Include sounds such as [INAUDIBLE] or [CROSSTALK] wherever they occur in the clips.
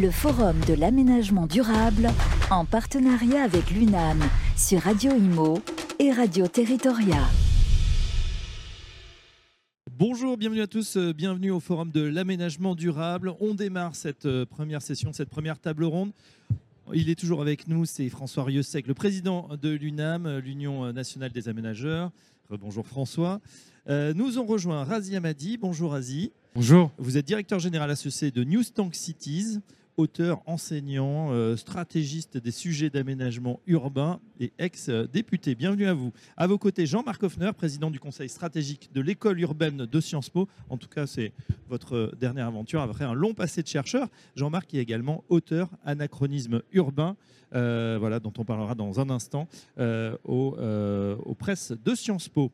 le Forum de l'aménagement durable en partenariat avec l'UNAM sur Radio Imo et Radio Territoria. Bonjour, bienvenue à tous, euh, bienvenue au Forum de l'aménagement durable. On démarre cette euh, première session, cette première table ronde. Il est toujours avec nous, c'est François Rieusec, le président de l'UNAM, l'Union nationale des aménageurs. Bonjour François. Euh, nous ont rejoint Razi Amadi. Bonjour Razi. Bonjour. Vous êtes directeur général associé de New Tank Cities auteur, enseignant, euh, stratégiste des sujets d'aménagement urbain et ex-député. Bienvenue à vous. À vos côtés, Jean-Marc Hoffner, président du conseil stratégique de l'école urbaine de Sciences Po. En tout cas, c'est votre dernière aventure après un long passé de chercheur. Jean-Marc est également auteur Anachronisme urbain, euh, voilà, dont on parlera dans un instant, euh, aux presses de Sciences Po.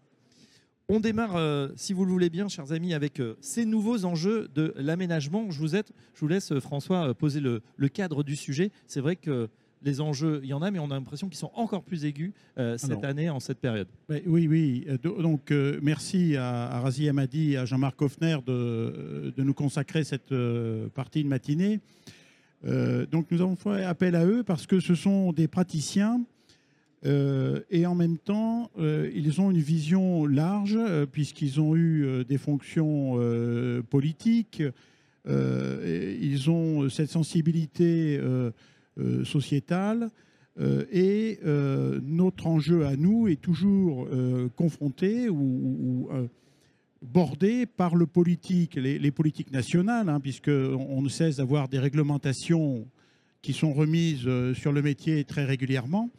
On démarre, euh, si vous le voulez bien, chers amis, avec euh, ces nouveaux enjeux de l'aménagement. Je, vous je vous laisse, euh, François, poser le, cadre du sujet. C'est vrai que les enjeux, il y en a, mais on a l'impression qu'ils sont encore plus aigus cette année, en cette période. Oui, oui. Donc, merci à, Razi Amadi et à Jean-Marc Hoffner de, de, nous consacrer cette partie de matinée. donc, nous avons fait appel à eux parce que ce sont des praticiens euh, et en même temps, euh, ils ont une vision large, euh, puisqu'ils ont eu des fonctions politiques, ils ont cette sensibilité sociétale, et notre enjeu à nous est toujours confronté ou, bordé par le politique, les, politiques nationales, hein, puisqu'on ne cesse d'avoir des réglementations qui sont remises sur le métier très régulièrement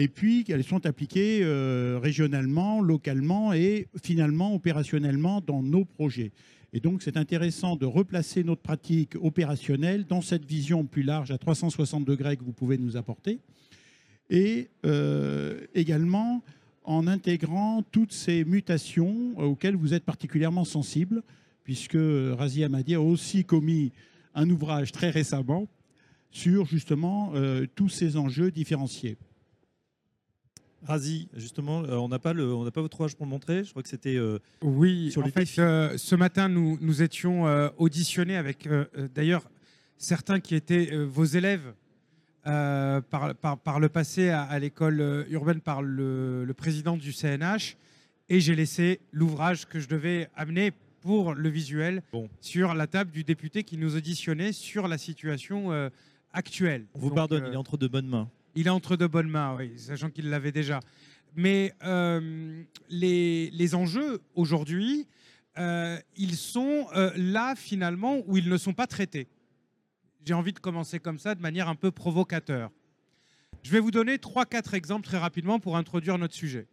et puis qu'elles sont appliquées euh, régionalement, localement et finalement opérationnellement dans nos projets. Et donc c'est intéressant de replacer notre pratique opérationnelle dans cette vision plus large à 360 degrés que vous pouvez nous apporter, et euh, également en intégrant toutes ces mutations auxquelles vous êtes particulièrement sensibles, puisque Razi Amadi a aussi commis un ouvrage très récemment sur justement euh, tous ces enjeux différenciés. Razi, justement, euh, on n'a pas, le, on n'a pas votre ouvrage pour le montrer. Je crois que c'était euh, oui, sur en fait, euh, ce matin, nous, nous étions auditionnés avec, d'ailleurs, certains qui étaient vos élèves par, par, le passé à, l'école urbaine par le, le, président du CNH. Et j'ai laissé l'ouvrage que je devais amener pour le visuel sur la table du député qui nous auditionnait sur la situation actuelle. On vous pardonne, il est entre de bonnes mains. Il est entre de bonnes mains, sachant qu'il l'avait déjà. Mais euh, les, enjeux aujourd'hui, euh, ils sont euh, là finalement où ils ne sont pas traités. J'ai envie de commencer comme ça, de manière un peu provocateur. Je vais vous donner trois, quatre exemples très rapidement pour introduire notre sujet.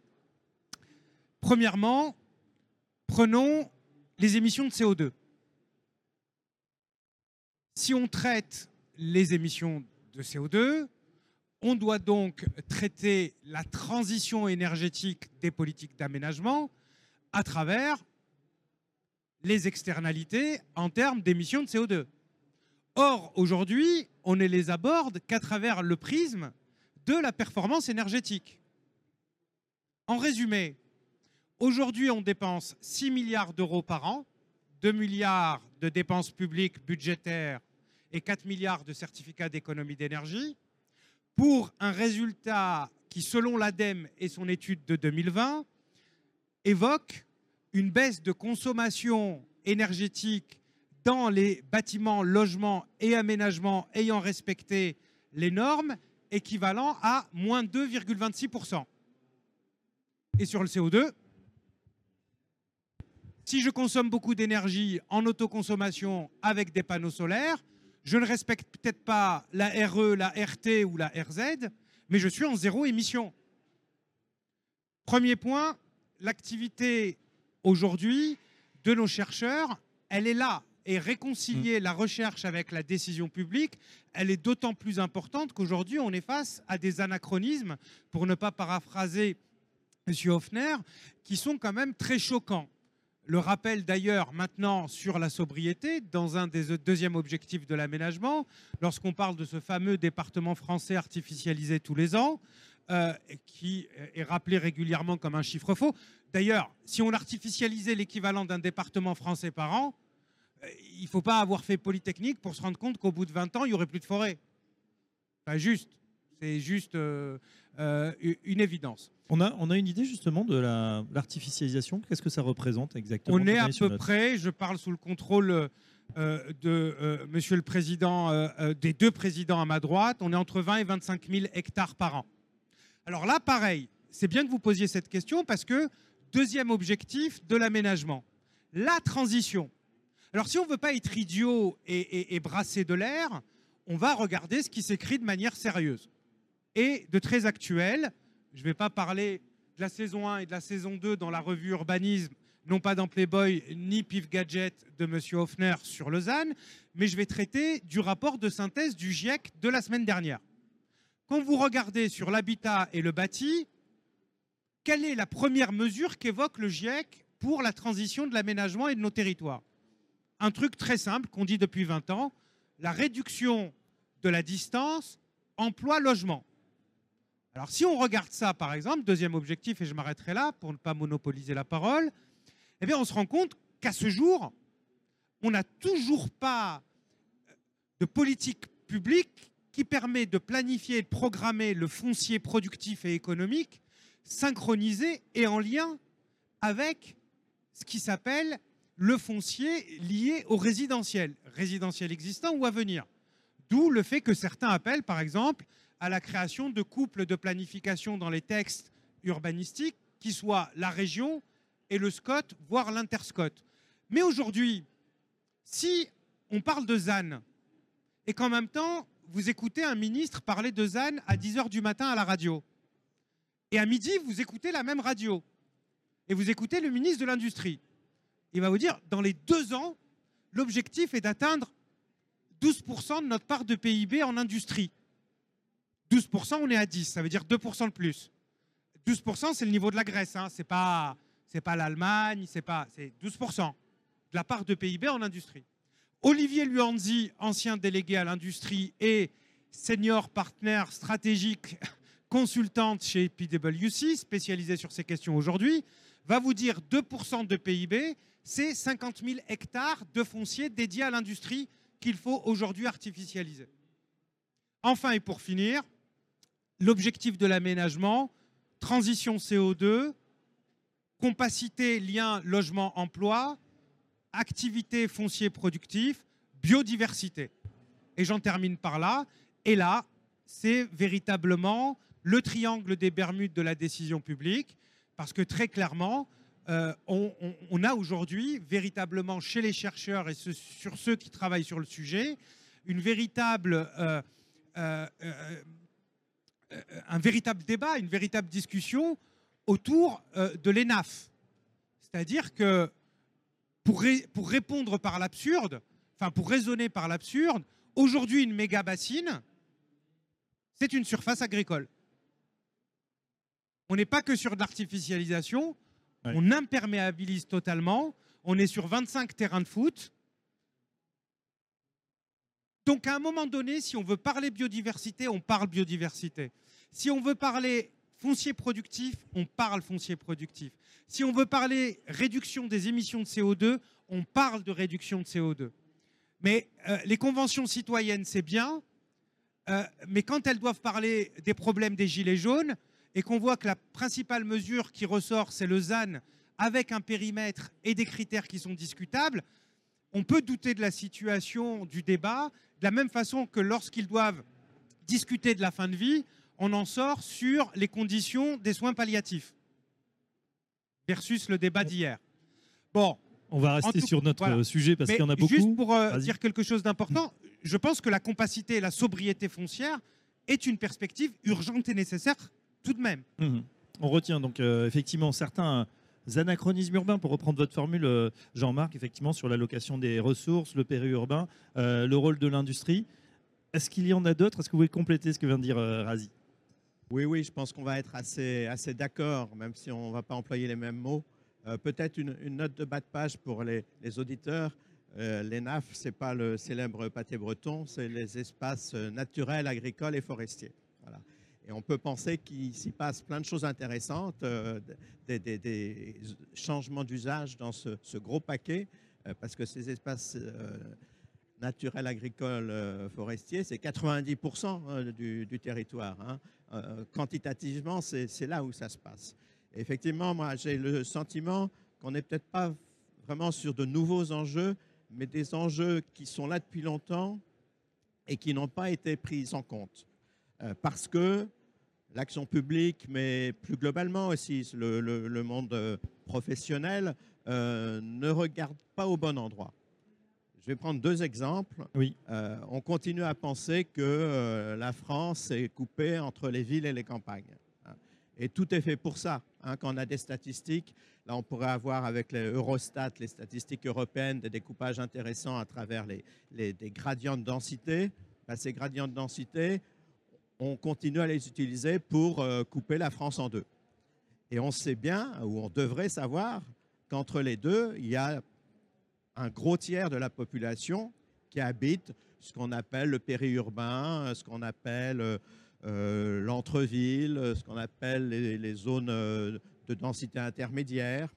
Premièrement, prenons les émissions de CO2. Si on traite les émissions de CO2, on doit donc traiter la transition énergétique des politiques d'aménagement à travers les externalités en termes d'émissions de CO2. Or, aujourd'hui, on ne les aborde qu'à travers le prisme de la performance énergétique. En résumé, aujourd'hui, on dépense 6 milliards d'euros par an, 2 milliards de dépenses publiques budgétaires et 4 milliards de certificats d'économie d'énergie pour un résultat qui, selon l'ADEME et son étude de 2020, évoque une baisse de consommation énergétique dans les bâtiments, logements et aménagements ayant respecté les normes équivalent à moins 2,26%. Et sur le CO2, si je consomme beaucoup d'énergie en autoconsommation avec des panneaux solaires, je ne respecte peut-être pas la RE, la RT ou la RZ, mais je suis en zéro émission. Premier point, l'activité aujourd'hui de nos chercheurs, elle est là. Et réconcilier mmh. la recherche avec la décision publique, elle est d'autant plus importante qu'aujourd'hui, on est face à des anachronismes, pour ne pas paraphraser M. Hoffner, qui sont quand même très choquants le rappel d'ailleurs maintenant sur la sobriété dans un des deuxièmes objectifs de l'aménagement, lorsqu'on parle de ce fameux département français artificialisé tous les ans, euh, qui est rappelé régulièrement comme un chiffre faux. D'ailleurs, si on artificialisait l'équivalent d'un département français par an, euh, il ne faut pas avoir fait Polytechnique pour se rendre compte qu'au bout de 20 ans, il n'y aurait plus de forêt. Pas juste. C'est juste euh, euh, une évidence. On a, on a une idée justement de l'artificialisation. Qu'est-ce que ça représente exactement? On est à peu près, je parle sous le contrôle de Monsieur le Président, des deux présidents à ma droite, on est entre 20 et 25 000 hectares par an. Alors là, pareil, c'est bien que vous posiez cette question parce que deuxième objectif de l'aménagement, la transition. Alors si on ne veut pas être idiot et, brasser de l'air, on va regarder ce qui s'écrit de manière sérieuse et de très actuel. Je ne vais pas parler de la saison 1 et de la saison 2 dans la revue Urbanisme, non pas dans Playboy ni Pif Gadget de M. Hoffner sur Lausanne, mais je vais traiter du rapport de synthèse du GIEC de la semaine dernière. Quand vous regardez sur l'habitat et le bâti, quelle est la première mesure qu'évoque le GIEC pour la transition de l'aménagement et de nos territoires? Un truc très simple qu'on dit depuis 20 ans, la réduction de la distance emploi-logement. Alors si on regarde ça, par exemple, deuxième objectif, et je m'arrêterai là pour ne pas monopoliser la parole, eh bien on se rend compte qu'à ce jour, on n'a toujours pas de politique publique qui permet de planifier et de programmer le foncier productif et économique synchronisé et en lien avec ce qui s'appelle le foncier lié au résidentiel, résidentiel existant ou à venir. D'où le fait que certains appellent, par exemple, à la création de couples de planification dans les textes urbanistiques qui soient la région et le SCOT, voire l'interscot. Mais aujourd'hui, si on parle de ZAN et qu'en même temps, vous écoutez un ministre parler de ZAN à 10h du matin à la radio, et à midi, vous écoutez la même radio, et vous écoutez le ministre de l'Industrie, il va vous dire, dans les deux ans, l'objectif est d'atteindre 12% de notre part de PIB en industrie. 12%, on est à 10, ça veut dire 2% de plus. 12%, c'est le niveau de la Grèce, hein. c'est pas, pas l'Allemagne, c'est pas, c'est 12% de la part de PIB en industrie. Olivier Luanzi, ancien délégué à l'industrie et senior partner stratégique [LAUGHS] consultante chez PwC, spécialisé sur ces questions aujourd'hui, va vous dire 2% de PIB, c'est 50 000 hectares de foncier dédiés à l'industrie qu'il faut aujourd'hui artificialiser. Enfin et pour finir, l'objectif de l'aménagement, transition CO2, compacité, lien, logement, emploi, activité foncier productif, biodiversité. Et j'en termine par là. Et là, c'est véritablement le triangle des Bermudes de la décision publique, parce que très clairement, euh, on, a aujourd'hui véritablement chez les chercheurs et sur ceux qui travaillent sur le sujet une véritable, euh, euh, un véritable débat, une véritable discussion autour de l'ENAF. C'est-à-dire que pour, pour répondre par l'absurde, enfin pour raisonner par l'absurde, aujourd'hui une méga bassine, c'est une surface agricole. On n'est pas que sur de l'artificialisation, on imperméabilise totalement. On est sur 25 terrains de foot. Donc à un moment donné, si on veut parler biodiversité, on parle biodiversité. Si on veut parler foncier productif, on parle foncier productif. Si on veut parler réduction des émissions de CO2, on parle de réduction de CO2. Mais euh, les conventions citoyennes, c'est bien, euh, mais quand elles doivent parler des problèmes des gilets jaunes, et qu'on voit que la principale mesure qui ressort, c'est le ZAN avec un périmètre et des critères qui sont discutables, on peut douter de la situation du débat, de la même façon que lorsqu'ils doivent discuter de la fin de vie, on en sort sur les conditions des soins palliatifs versus le débat d'hier. Bon. On va rester sur notre sujet parce qu'il y en a beaucoup. Juste pour euh, dire quelque chose d'important, je pense que la compacité et la sobriété foncière est une perspective urgente et nécessaire tout de même. Mhm. On retient donc euh, effectivement certains anachronismes urbains, pour reprendre votre formule, euh, Jean-Marc, effectivement sur l'allocation des ressources, le périurbain, euh, le rôle de l'industrie. Est-ce qu'il y en a d'autres? Est-ce que vous pouvez compléter ce que vient de dire Razi? Oui, oui, je pense qu'on va être assez, assez d'accord, même si on ne va pas employer les mêmes mots. Peut-être une, note de bas de page pour les, auditeurs. les NAF, ce n'est pas le célèbre pâté breton, c'est les espaces naturels, agricoles et forestiers. Voilà. Et on peut penser qu'il s'y passe plein de choses intéressantes, euh, des, changements d'usage dans ce, gros paquet. euh, parce que ces espaces euh, naturels agricoles forestiers, c'est 90% euh, du, territoire. hein. Quantitativement, c'est là où ça se passe. Effectivement, moi, j'ai le sentiment qu'on n'est peut-être pas vraiment sur de nouveaux enjeux, mais des enjeux qui sont là depuis longtemps et qui n'ont pas été pris en compte. Parce que l'action publique, mais plus globalement aussi le, le- le monde euh, professionnel, euh, ne regarde pas au bon endroit. Je vais prendre deux exemples. Oui. Euh, on continue à penser que euh, la France est coupée entre les villes et les campagnes. hein. Et tout est fait pour ça. hein. Quand on a des statistiques, là on pourrait avoir avec les Eurostat, les statistiques européennes, des découpages intéressants à travers les, les- des gradients de densité. Ben, ces gradients de densité, on continue à les utiliser pour euh, couper la France en deux. Et on sait bien, ou on devrait savoir, qu'entre les deux, il y a un gros tiers de la population qui habite ce qu'on appelle le périurbain, ce qu'on appelle euh, euh, l'entre-ville, ce qu'on appelle les, les zones euh, de densité intermédiaire,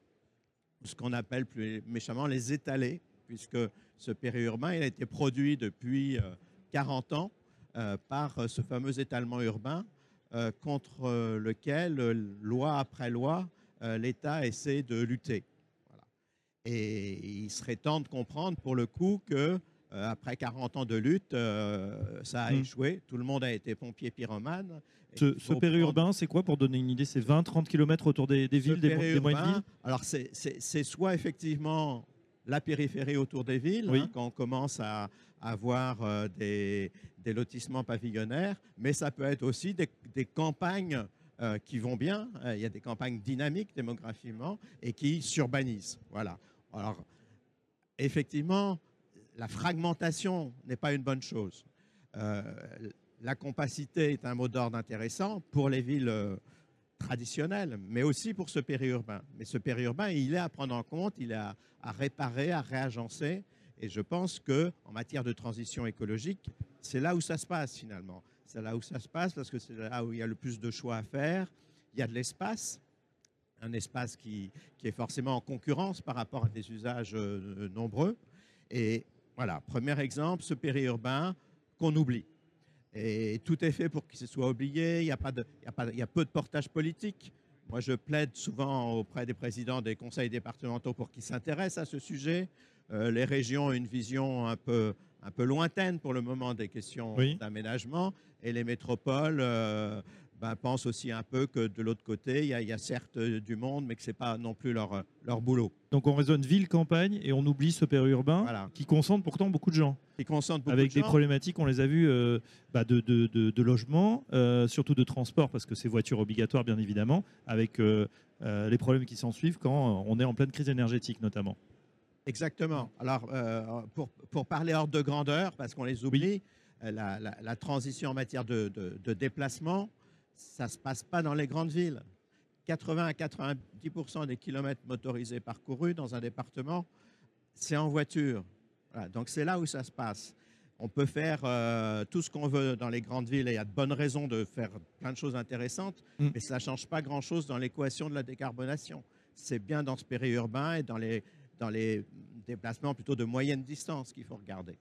ce qu'on appelle plus méchamment les étalés, puisque ce périurbain il a été produit depuis euh, 40 ans par euh, ce fameux étalement urbain euh, contre euh, lequel, euh, loi après loi, euh, l'État essaie de lutter. Voilà. Et il serait temps de comprendre pour le coup que euh, après 40 ans de lutte, euh, ça a Mm. échoué. Tout le monde a été pompier pyromane. Ce, ce prendre- périurbain, c'est quoi pour donner une idée C'est 20-30 km autour des, villes, des, mo- des moyennes villes? Alors, c'est- soit effectivement la périphérie autour des villes, Oui. hein, quand on commence à avoir euh, des, lotissements pavillonnaires, mais ça peut être aussi des, campagnes euh, qui vont bien. Euh, Il y a des campagnes dynamiques démographiquement et qui s'urbanisent. Voilà. Alors, effectivement, la fragmentation n'est pas une bonne chose. La compacité est un mot d'ordre intéressant pour les villes traditionnelles, mais aussi pour ce périurbain. Mais ce périurbain, il est à prendre en compte, il est à réparer, à réagencer. Et je pense que en matière de transition écologique, c'est là où ça se passe finalement. C'est là où ça se passe parce que c'est là où il y a le plus de choix à faire. Il y a de l'espace, un espace qui, qui est forcément en concurrence par rapport à des usages euh, nombreux. Et voilà, premier exemple, ce périurbain qu'on oublie. Et tout est fait pour qu'il soit oublié. Pas de, il y a peu de portage politique. Moi, je plaide souvent auprès des présidents des conseils départementaux pour qu'ils s'intéressent à ce sujet. Euh, les régions ont une vision un peu, un peu lointaine pour le moment des questions Oui. d'aménagement. Et les métropoles euh, ben, pensent aussi un peu que de l'autre côté, il y, a, il y a certes du monde, mais que ce n'est pas non plus leur, leur boulot. Donc on raisonne ville-campagne et on oublie ce périurbain Voilà. qui concentre pourtant beaucoup de gens. Ils concentrent beaucoup avec de des gens. problématiques, on les a vues, euh, bah, de, de, de- de logement, euh, surtout de transport, parce que c'est voiture obligatoire, bien évidemment, avec euh, les problèmes qui s'en suivent quand on est en pleine crise énergétique, notamment. Exactement. Alors, euh, pour, pour parler hors de grandeur, parce qu'on les oublie, euh, la, la- la transition en matière de, de- de déplacement, ça ne se passe pas dans les grandes villes. 80 à 90% des kilomètres motorisés parcourus dans un département, c'est en voiture. Voilà, donc, c'est là où ça se passe. On peut faire euh, tout ce qu'on veut dans les grandes villes et il y a de bonnes raisons de faire plein de choses intéressantes, Mm. mais ça ne change pas grand-chose dans l'équation de la décarbonation. C'est bien dans ce périurbain et dans les, dans les déplacements plutôt de moyenne distance qu'il faut regarder.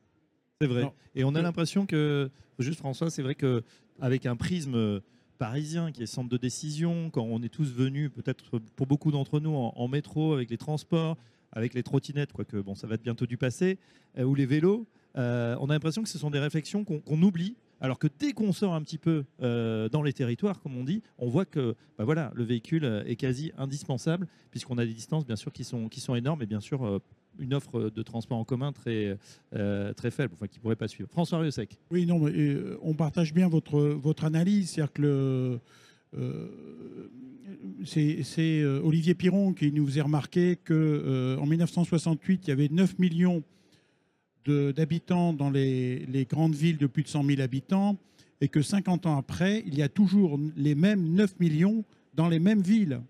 C'est vrai. Non. Et on a l'impression que, juste François, c'est vrai que avec un prisme parisien qui est centre de décision, quand on est tous venus, peut-être pour beaucoup d'entre nous, en, en métro, avec les transports, avec les trottinettes, quoique bon, ça va être bientôt du passé, euh, ou les vélos, euh, on a l'impression que ce sont des réflexions qu'on qu'on oublie. Alors que dès qu'on sort un petit peu euh, dans les territoires, comme on dit, on voit que bah voilà, le véhicule euh, est quasi indispensable, puisqu'on a des distances bien sûr qui sont, énormes et bien sûr euh, une offre de transport en commun très, très faible, enfin, qui ne pourrait pas suivre. François Riosec. Oui, non, mais on partage bien votre, analyse. C'est-à-dire que c'est Olivier Piron qui nous faisait remarquer qu'en 1968, il y avait 9 millions d'habitants dans les, grandes villes de plus de 100 000 habitants et que 50 ans après, il y a toujours les mêmes 9 millions dans les mêmes villes.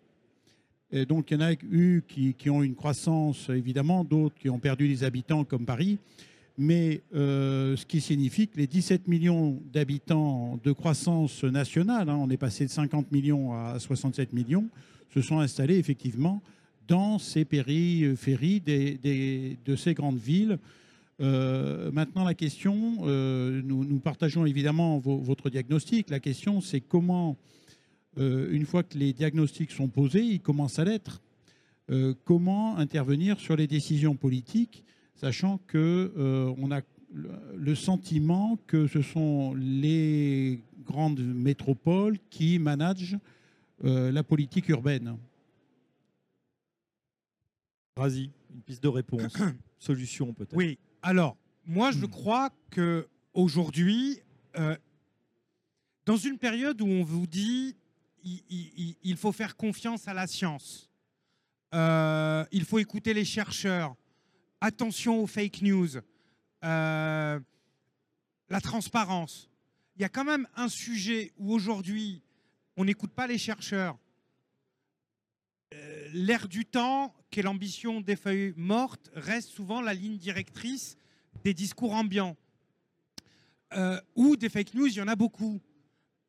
Donc, il y en a eu qui, qui ont une croissance, évidemment, d'autres qui ont perdu des habitants, comme Paris. Mais euh, ce qui signifie que les 17 millions d'habitants de croissance nationale, hein, on est passé de 50 millions à 67 millions, se sont installés effectivement dans ces périphéries de ces grandes villes. Maintenant, la question, nous, partageons évidemment votre diagnostic. La question, c'est comment, une fois que les diagnostics sont posés, ils commencent à l'être, comment intervenir sur les décisions politiques, sachant qu'on a le sentiment que ce sont les grandes métropoles qui managent euh, la politique urbaine. Razi, une piste de réponse, [COUGHS] solution peut-être. Oui, alors moi je hmm. crois que aujourd'hui, euh, dans une période où on vous dit il, faut faire confiance à la science, euh, il faut écouter les chercheurs, attention aux fake news, la transparence. Il y a quand même un sujet où aujourd'hui on n'écoute pas les chercheurs. Euh, L'air du temps, qui est l'ambition des feuilles mortes, reste souvent la ligne directrice des discours ambiants. Euh, ou des fake news, il y en a beaucoup.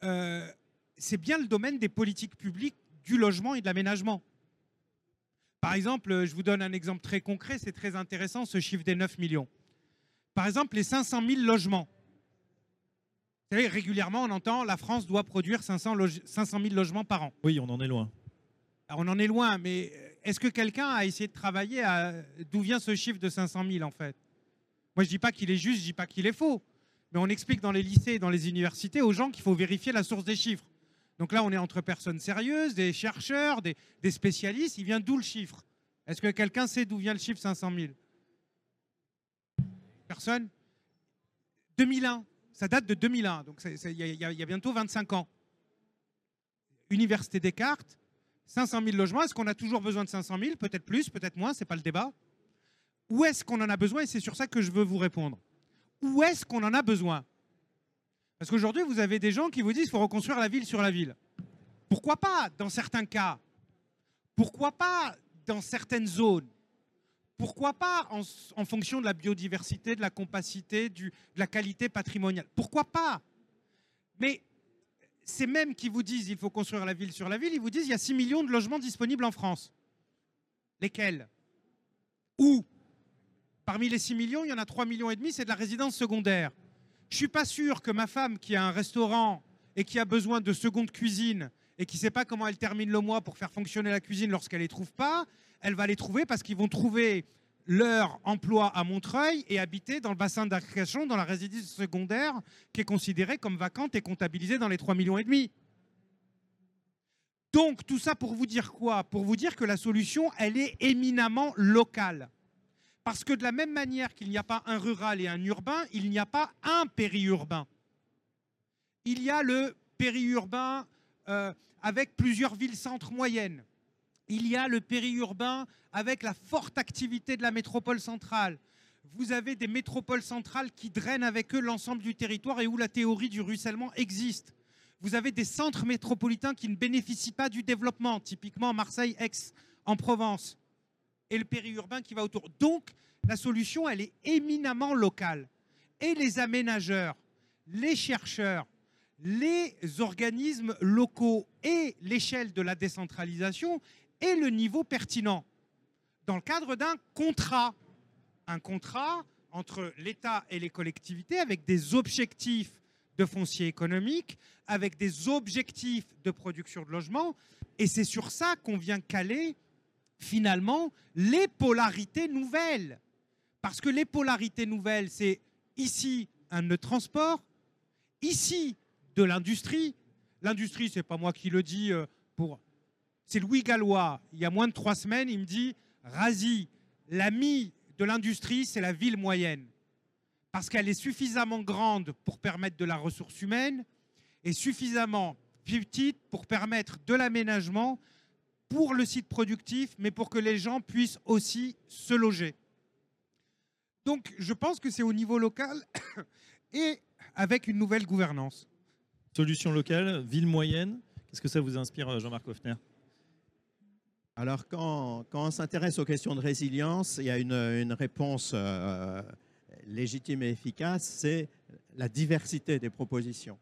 Euh, c'est bien le domaine des politiques publiques du logement et de l'aménagement. Par exemple, je vous donne un exemple très concret, c'est très intéressant ce chiffre des 9 millions. Par exemple, les 500 000 logements savez, régulièrement, on entend la France doit produire 500, 500 000 logements par an. Oui, on en est loin. On en est loin, mais est-ce que quelqu'un a essayé de travailler à d'où vient ce chiffre de 500 000 en fait? Moi, je dis pas qu'il est juste, je ne dis pas qu'il est faux. Mais on explique dans les lycées et dans les universités aux gens qu'il faut vérifier la source des chiffres. Donc là, on est entre personnes sérieuses, des chercheurs, des, des spécialistes. Il vient d'où le chiffre? Est-ce que quelqu'un sait d'où vient le chiffre 500 000 Personne? 2001. Ça date de 2001, donc il y, a bientôt 25 ans. Université Descartes, 500 000 logements. Est-ce qu'on a toujours besoin de 500 000 Peut-être plus, peut-être moins, ce n'est pas le débat. Où est-ce qu'on en a besoin? Et c'est sur ça que je veux vous répondre. Où est-ce qu'on en a besoin? Parce qu'aujourd'hui, vous avez des gens qui vous disent qu'il faut reconstruire la ville sur la ville. Pourquoi pas dans certains cas? Pourquoi pas dans certaines zones? Pourquoi pas en, fonction de la biodiversité, de la compacité, de la qualité patrimoniale? Pourquoi pas? Mais c'est même qui vous disent il faut construire la ville sur la ville, ils vous disent il y a 6 millions de logements disponibles en France. Lesquels? Où? Parmi les 6 millions, il y en a 3 millions et demi, c'est de la résidence secondaire. Je ne suis pas sûr que ma femme qui a un restaurant et qui a besoin de seconde cuisine et qui ne sait pas comment elle termine le mois pour faire fonctionner la cuisine lorsqu'elle ne les trouve pas, elle va les trouver parce qu'ils vont trouver leur emploi à Montreuil et habiter dans le bassin d'Arcachon, dans la résidence secondaire qui est considérée comme vacante et comptabilisée dans les 3 millions et demi. Donc tout ça pour vous dire quoi? Pour vous dire que la solution, elle est éminemment locale. Parce que de la même manière qu'il n'y a pas un rural et un urbain, il n'y a pas un périurbain. Il y a le périurbain euh, avec plusieurs villes-centres moyennes il y a le périurbain avec la forte activité de la métropole centrale. Vous avez des métropoles centrales qui drainent avec eux l'ensemble du territoire et où la théorie du ruissellement existe. Vous avez des centres métropolitains qui ne bénéficient pas du développement, typiquement Marseille, Aix, en Provence, et le périurbain qui va autour. Donc, la solution, elle est éminemment locale. Et les aménageurs, les chercheurs, les organismes locaux et l'échelle de la décentralisation, et le niveau pertinent dans le cadre d'un contrat. Un contrat entre l'État et les collectivités avec des objectifs de foncier économique, avec des objectifs de production de logement. Et c'est sur ça qu'on vient caler finalement les polarités nouvelles. Parce que les polarités nouvelles, c'est ici un nœud transport, ici de l'industrie. L'industrie, c'est pas moi qui le dis euh, pour c'est Louis Gallois, il y a moins de trois semaines, il me dit Razi, l'ami de l'industrie, c'est la ville moyenne. Parce qu'elle est suffisamment grande pour permettre de la ressource humaine et suffisamment petite pour permettre de l'aménagement pour le site productif, mais pour que les gens puissent aussi se loger. Donc je pense que c'est au niveau local [COUGHS] et avec une nouvelle gouvernance. Solution locale, ville moyenne, qu'est-ce que ça vous inspire, Jean-Marc Hoffner alors, quand, on s'intéresse aux questions de résilience, il y a une, réponse euh, légitime et efficace, c'est la diversité des propositions.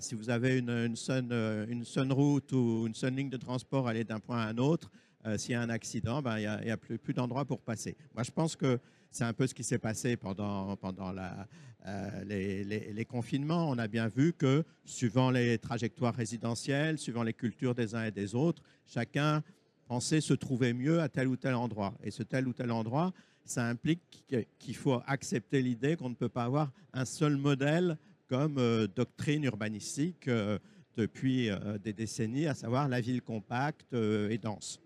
si vous avez une, une, seule, route ou une seule ligne de transport aller d'un point à un autre, euh, s'il y a un accident, ben, il n'y a, plus, plus d'endroits pour passer. Moi, je pense que c'est un peu ce qui s'est passé pendant, euh, les, confinements. On a bien vu que, suivant les trajectoires résidentielles, suivant les cultures des uns et des autres, chacun pensait se trouver mieux à tel ou tel endroit. Et ce tel ou tel endroit, ça implique qu'il faut accepter l'idée qu'on ne peut pas avoir un seul modèle comme euh, doctrine urbanistique euh, depuis euh, des décennies, à savoir la ville compacte et dense.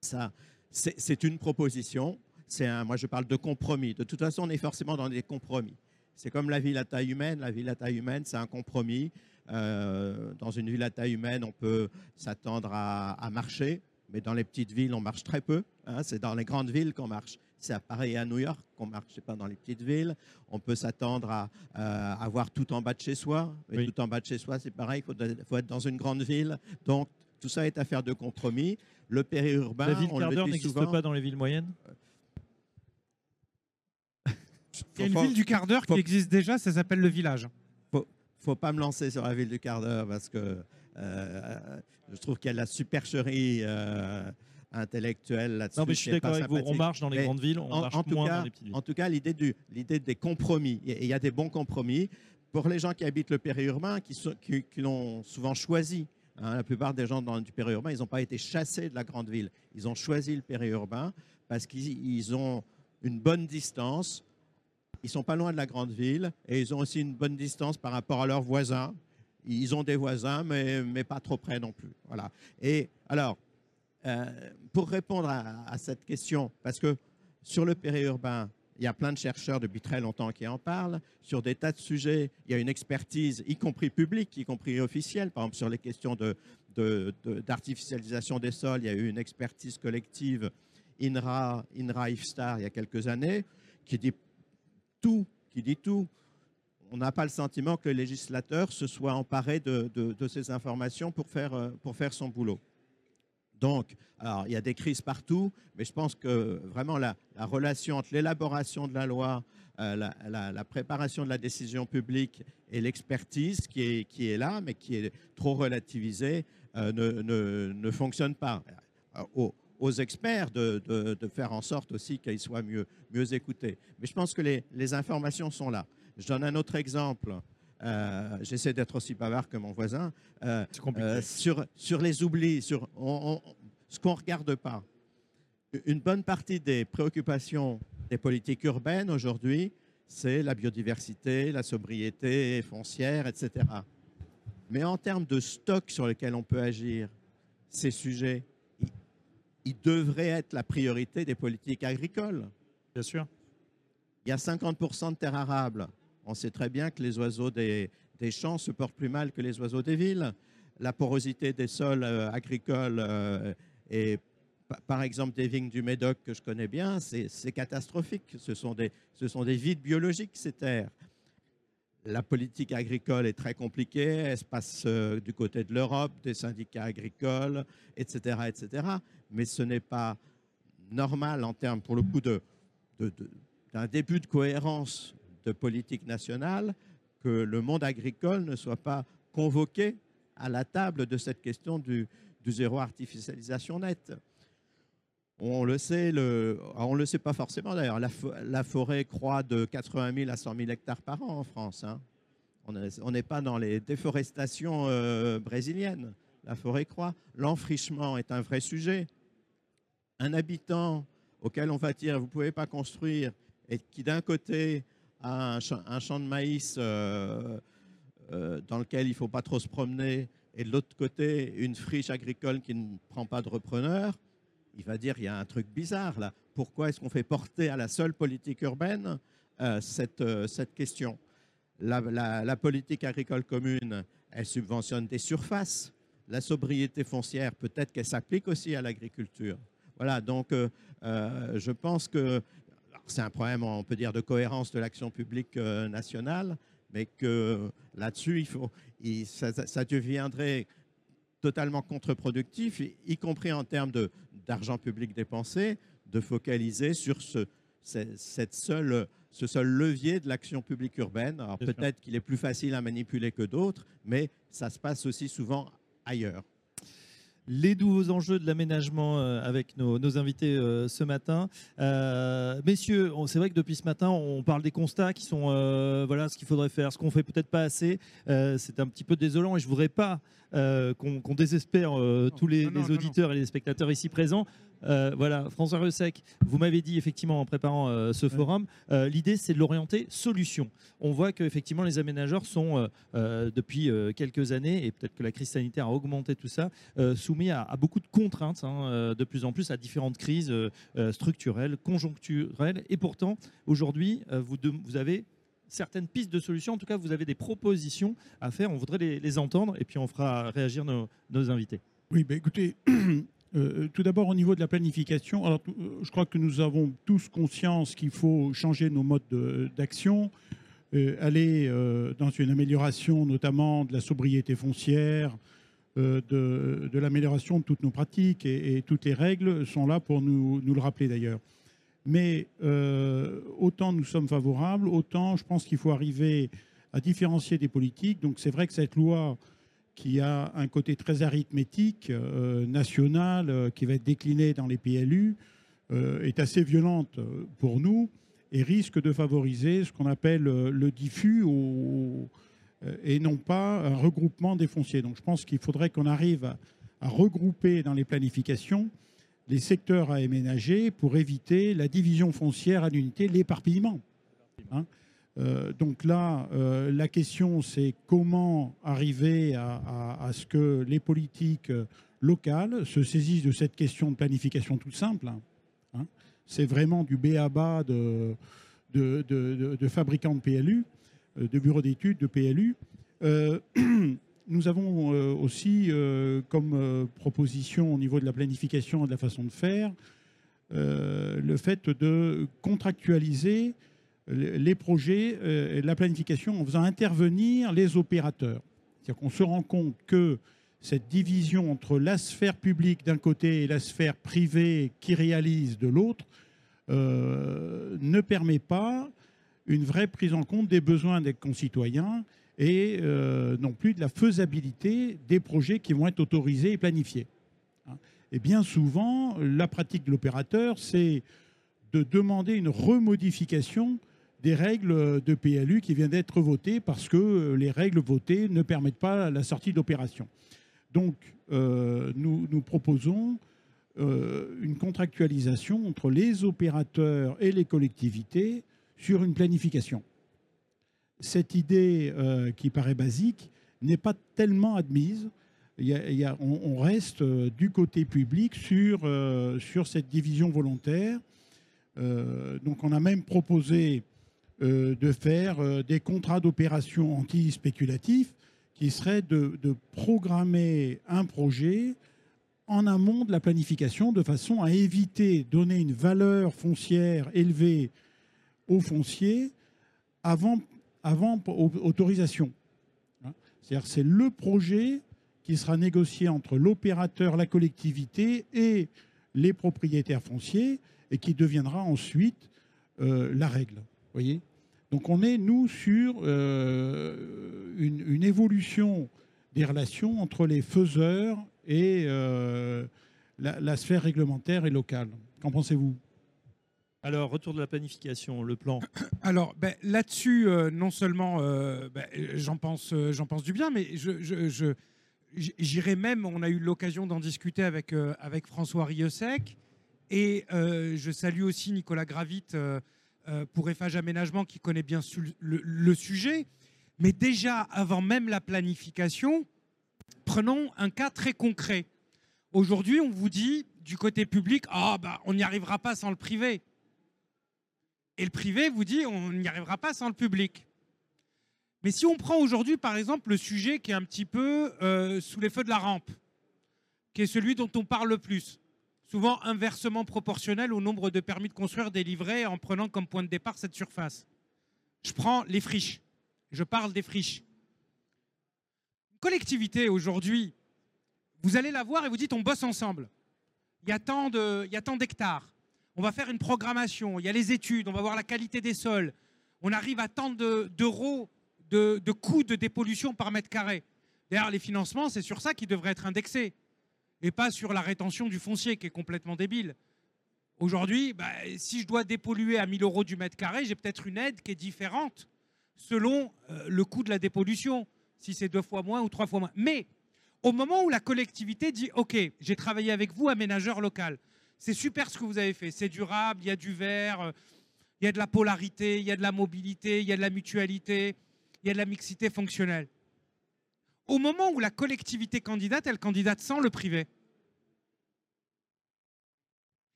Ça, c'est une proposition. C'est un, moi, je parle de compromis. De toute façon, on est forcément dans des compromis. C'est comme la ville à taille humaine. La ville à taille humaine, c'est un compromis. dans une ville à taille humaine, on peut s'attendre à, marcher, mais dans les petites villes, on marche très peu. Hein. c'est dans les grandes villes qu'on marche. C'est à Paris et à New York qu'on marche, pas dans les petites villes. On peut s'attendre à, avoir tout en bas de chez soi. Et tout en bas de chez soi, c'est pareil, il faut, être dans une grande ville. Donc, tout ça est affaire de compromis. Le périurbain, la ville quart d'heure n'existe pas dans les villes moyennes? Il y a une ville du quart d'heure qui existe déjà, ça s'appelle le village. Faut, faut pas me lancer sur la ville du quart d'heure parce que euh, je trouve qu'il y a de la supercherie. Euh, intellectuel là-dessus. Non, mais je suis d'accord avec vous. On marche dans les grandes villes, on marche moins dans les petites villes. En tout cas, l'idée du, l'idée des compromis. Il y a des bons compromis pour les gens qui habitent le périurbain, qui, qui, l'ont souvent choisi. Hein, la plupart des gens dans le périurbain, ils n'ont pas été chassés de la grande ville. Ils ont choisi le périurbain parce qu'ils ont une bonne distance. Ils sont pas loin de la grande ville et ils ont aussi une bonne distance par rapport à leurs voisins. Ils ont des voisins, mais, pas trop près non plus. Voilà. Et alors, euh, pour répondre à, cette question, parce que sur le périurbain, il y a plein de chercheurs depuis très longtemps qui en parlent. Sur des tas de sujets, il y a une expertise, y compris publique, y compris officielle. Par exemple, sur les questions d'artificialisation de, des sols, il y a eu une expertise collective INRA, INRA IFSTAR il y a quelques années, qui dit tout, qui dit tout. On n'a pas le sentiment que le législateur se soit emparé de, ces informations pour faire, euh, pour faire son boulot. Donc, il y a des crises partout, mais je pense que vraiment la, relation entre l'élaboration de la loi, euh, la, préparation de la décision publique et l'expertise qui est, là, mais qui est trop relativisée, euh, ne, ne, fonctionne pas. Aux, experts de, faire en sorte aussi qu'ils soient mieux, écoutés. Mais je pense que les informations sont là. Je donne un autre exemple. Euh, j'essaie d'être aussi bavard que mon voisin. Euh, euh, sur, sur les oublis, sur ce qu'on ne regarde pas. Une bonne partie des préoccupations des politiques urbaines aujourd'hui, c'est la biodiversité, la sobriété foncière, etc. Mais en termes de stock sur lequel on peut agir, ces sujets, ils devraient être la priorité des politiques agricoles. Bien sûr. Il y a 50% de terres arables. On sait très bien que les oiseaux des, champs se portent plus mal que les oiseaux des villes. La porosité des sols euh, agricoles euh, et par exemple des vignes du Médoc que je connais bien, c'est catastrophique. Ce sont, des, ce sont des vides biologiques, ces terres. La politique agricole est très compliquée, elle se passe euh, du côté de l'Europe, des syndicats agricoles, etc., etc. Mais ce n'est pas normal en termes, pour le coup, d'un début de cohérence de politique nationale que le monde agricole ne soit pas convoqué à la table de cette question du, zéro artificialisation nette. On le sait, le, on le sait pas forcément d'ailleurs. La, forêt croît de 80 000 à 100 000 hectares par an en France. Hein. On n'est pas dans les déforestations euh, brésiliennes. La forêt croît. L'enfrichement est un vrai sujet. Un habitant auquel on va dire vous ne pouvez pas construire et qui d'un côté un champ, de maïs euh, euh, dans lequel il ne faut pas trop se promener, et de l'autre côté, une friche agricole qui ne prend pas de repreneur, il va dire il y a un truc bizarre là. Pourquoi est-ce qu'on fait porter à la seule politique urbaine euh, cette, cette question? La, la, politique agricole commune, elle subventionne des surfaces. La sobriété foncière, peut-être qu'elle s'applique aussi à l'agriculture. Voilà, donc je pense que c'est un problème, on peut dire, de cohérence de l'action publique euh, nationale, mais que là-dessus, il faut, ça, deviendrait totalement contre-productif, y compris en termes d'argent public dépensé, de focaliser sur ce, cette seule, ce seul levier de l'action publique urbaine. Alors peut-être qu'il est plus facile à manipuler que d'autres, mais ça se passe aussi souvent ailleurs. Les nouveaux enjeux de l'aménagement euh, avec nos, nos invités euh, ce matin. Euh, messieurs, c'est vrai que depuis ce matin, on parle des constats qui sont euh, voilà ce qu'il faudrait faire, ce qu'on fait peut-être pas assez. Euh, c'est un petit peu désolant et je voudrais pas qu'on désespère tous les, non, non, les non, auditeurs et les spectateurs ici présents. Euh, voilà, François Ressec, vous m'avez dit effectivement en préparant euh, ce forum, euh, l'idée c'est de l'orienter solution. On voit qu'effectivement les aménageurs sont euh, euh, depuis euh, quelques années, et peut-être que la crise sanitaire a augmenté tout ça, euh, soumis à, à beaucoup de contraintes, hein, de plus en plus à différentes crises structurelles, conjoncturelles, et pourtant aujourd'hui euh, vous, avez certaines pistes de solutions, en tout cas vous avez des propositions à faire, on voudrait les, les entendre, et puis on fera réagir nos, nos invités. Oui, ben écoutez, [CLEARS THROAT] euh, tout d'abord au niveau de la planification, alors, euh, je crois que nous avons tous conscience qu'il faut changer nos modes de- d'action, euh, aller euh, dans une amélioration notamment de la sobriété foncière, euh, de, l'amélioration de toutes nos pratiques et, toutes les règles sont là pour nous, nous le rappeler d'ailleurs. Mais euh, autant nous sommes favorables, autant je pense qu'il faut arriver à différencier des politiques. Donc c'est vrai que cette loi qui a un côté très arithmétique, euh, national, euh, qui va être décliné dans les PLU, euh, est assez violente pour nous et risque de favoriser ce qu'on appelle le diffus et non pas un regroupement des fonciers. Donc je pense qu'il faudrait qu'on arrive à, à regrouper dans les planifications les secteurs à aménager pour éviter la division foncière à l'unité, l'éparpillement. Hein euh, donc là, euh, la question, c'est comment arriver à, ce que les politiques locales se saisissent de cette question de planification toute simple. hein. Hein? c'est vraiment du B à bas de, de, de- fabricants de PLU, euh, de bureaux d'études, de PLU. [CLEARS THROAT] Nous avons aussi comme proposition au niveau de la planification et de la façon de faire le fait de contractualiser les projets euh, la planification en faisant intervenir les opérateurs. C'est-à-dire qu'on se rend compte que cette division entre la sphère publique d'un côté et la sphère privée qui réalise de l'autre euh, ne permet pas une vraie prise en compte des besoins des concitoyens et euh, non plus de la faisabilité des projets qui vont être autorisés et planifiés. Et bien souvent, la pratique de l'opérateur, c'est de demander une remodification des règles de PLU qui viennent d'être votées parce que les règles votées ne permettent pas la sortie de l'opération. Donc, euh, nous, nous proposons euh, une contractualisation entre les opérateurs et les collectivités sur une planification. Cette idée euh, qui paraît basique n'est pas tellement admise. Il y a- on, on reste euh, du côté public sur, euh, sur cette division volontaire. Euh, donc on a même proposé euh, de faire euh, des contrats d'opération anti-spéculatifs qui seraient de, programmer un projet en amont de la planification de façon à éviter donner une valeur foncière élevée au foncier avant, avant au- autorisation. Hein. C'est-à-dire c'est le projet qui sera négocié entre l'opérateur, la collectivité et les propriétaires fonciers et qui deviendra ensuite euh, la règle. voyez? Donc on est, nous, sur euh, une, une évolution des relations entre les faiseurs et euh, la, la sphère réglementaire et locale. Qu'en pensez-vous? Alors, retour de la planification, le plan. [COUGHS] Alors ben, là-dessus, euh, non seulement euh, ben, j'en pense, euh, j'en pense du bien, mais je, je- je- j- j'irais même. On a eu l'occasion d'en discuter avec euh, avec François Riosec, et euh, je salue aussi Nicolas Gravit euh, pour Eiffage Aménagement qui connaît bien le sujet. Mais déjà, avant même la planification, prenons un cas très concret. Aujourd'hui, on vous dit du côté public, ah bah on n'y arrivera pas sans le privé. Et le privé vous dit on n'y arrivera pas sans le public. Mais si on prend aujourd'hui, par exemple, le sujet qui est un petit peu euh, sous les feux de la rampe, qui est celui dont on parle le plus, souvent inversement proportionnel au nombre de permis de construire délivrés en prenant comme point de départ cette surface. Je prends les friches. Je parle des friches. Une collectivité aujourd'hui, vous allez la voir et vous dites on bosse ensemble. Il y a tant d'hectares on va faire une programmation, il y a les études, on va voir la qualité des sols, on arrive à tant de- d'euros de, de coûts de dépollution par mètre carré. D'ailleurs, les financements, c'est sur ça qu'ils devraient être indexés. Et pas sur la rétention du foncier qui est complètement débile. Aujourd'hui, bah, si je dois dépolluer à 1000 euros du mètre carré, j'ai peut-être une aide qui est différente selon euh, le coût de la dépollution, si c'est deux fois moins ou trois fois moins. Mais au moment où la collectivité dit OK, j'ai travaillé avec vous, aménageur local, c'est super ce que vous avez fait, c'est durable, il y a du vert, euh, il y a de la polarité, il y a de la mobilité, il y a de la mutualité, il y a de la mixité fonctionnelle. Au moment où la collectivité candidate, elle candidate sans le privé.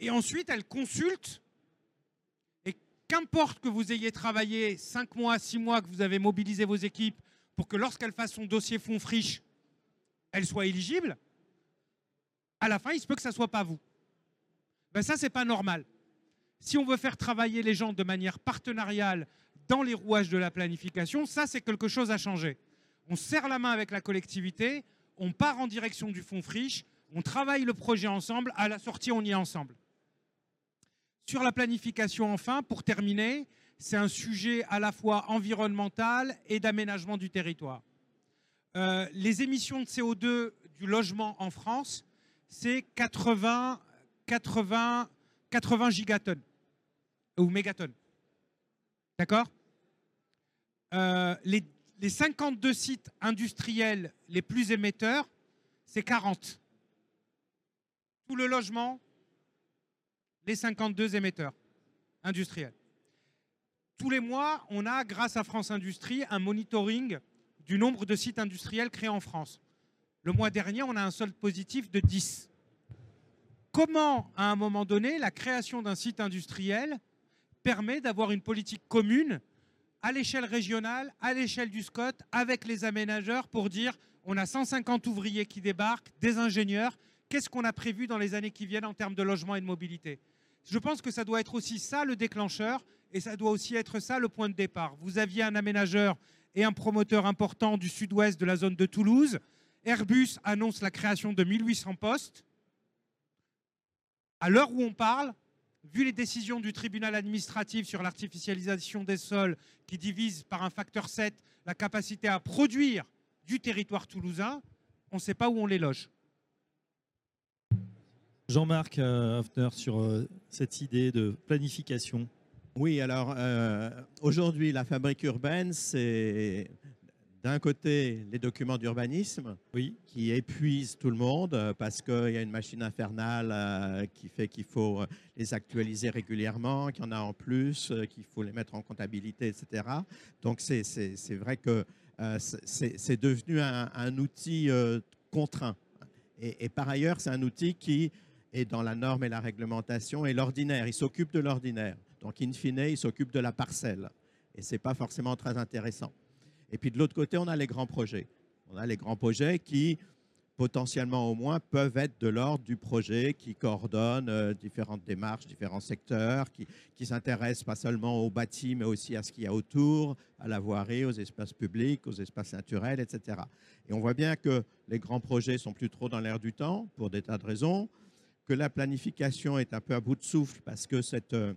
Et ensuite, elle consulte. Et qu'importe que vous ayez travaillé 5 mois, 6 mois, que vous avez mobilisé vos équipes pour que lorsqu'elle fasse son dossier fonds friche, elle soit éligible, à la fin, il se peut que ça ne soit pas vous. Ben ça, ce n'est pas normal. Si on veut faire travailler les gens de manière partenariale dans les rouages de la planification, ça, c'est quelque chose à changer. On serre la main avec la collectivité, on part en direction du fonds friche, on travaille le projet ensemble, à la sortie, on y est ensemble. Sur la planification, enfin, pour terminer, c'est un sujet à la fois environnemental et d'aménagement du territoire. Euh, les émissions de CO2 du logement en France, c'est 80, 80, 80 gigatonnes ou mégatonnes. D'accord? Euh, les, les 52 sites industriels les plus émetteurs, c'est 40. Tout le logement, les 52 émetteurs industriels. Tous les mois, on a, grâce à France Industrie, un monitoring du nombre de sites industriels créés en France. Le mois dernier, on a un solde positif de 10. Comment, à un moment donné, la création d'un site industriel permet d'avoir une politique commune à l'échelle régionale, à l'échelle du SCOT, avec les aménageurs pour dire on a 150 ouvriers qui débarquent, des ingénieurs, qu'est-ce qu'on a prévu dans les années qui viennent en termes de logement et de mobilité? Je pense que ça doit être aussi ça le déclencheur et ça doit aussi être ça le point de départ. Vous aviez un aménageur et un promoteur important du sud-ouest de la zone de Toulouse. Airbus annonce la création de 1800 postes. À l'heure où on parle, vu les décisions du tribunal administratif sur l'artificialisation des sols qui divise par un facteur 7 la capacité à produire du territoire toulousain, on ne sait pas où on les loge. Jean-Marc euh, Hoffner sur euh, cette idée de planification. Oui, alors euh, aujourd'hui, la fabrique urbaine, c'est d'un côté les documents d'urbanisme Oui. qui épuisent tout le monde euh, parce qu'il y a une machine infernale euh, qui fait qu'il faut les actualiser régulièrement, qu'il y en a en plus, euh, qu'il faut les mettre en comptabilité, etc. Donc c'est vrai que euh, c'est c'est devenu un, un outil euh, contraint. Et, et par ailleurs, c'est un outil qui est dans la norme et la réglementation et l'ordinaire. Il s'occupe de l'ordinaire. Donc, in fine, il s'occupe de la parcelle. Et ce n'est pas forcément très intéressant. Et puis de l'autre côté, on a les grands projets. On a les grands projets qui, potentiellement au moins, peuvent être de l'ordre du projet qui coordonne euh, différentes démarches, différents secteurs, qui, qui s'intéressent pas seulement au bâti, mais aussi à ce qu'il y a autour, à la voirie, aux espaces publics, aux espaces naturels, etc. Et on voit bien que les grands projets sont plus trop dans l'air du temps, pour des tas de raisons, que la planification est un peu à bout de souffle, parce que cette, euh,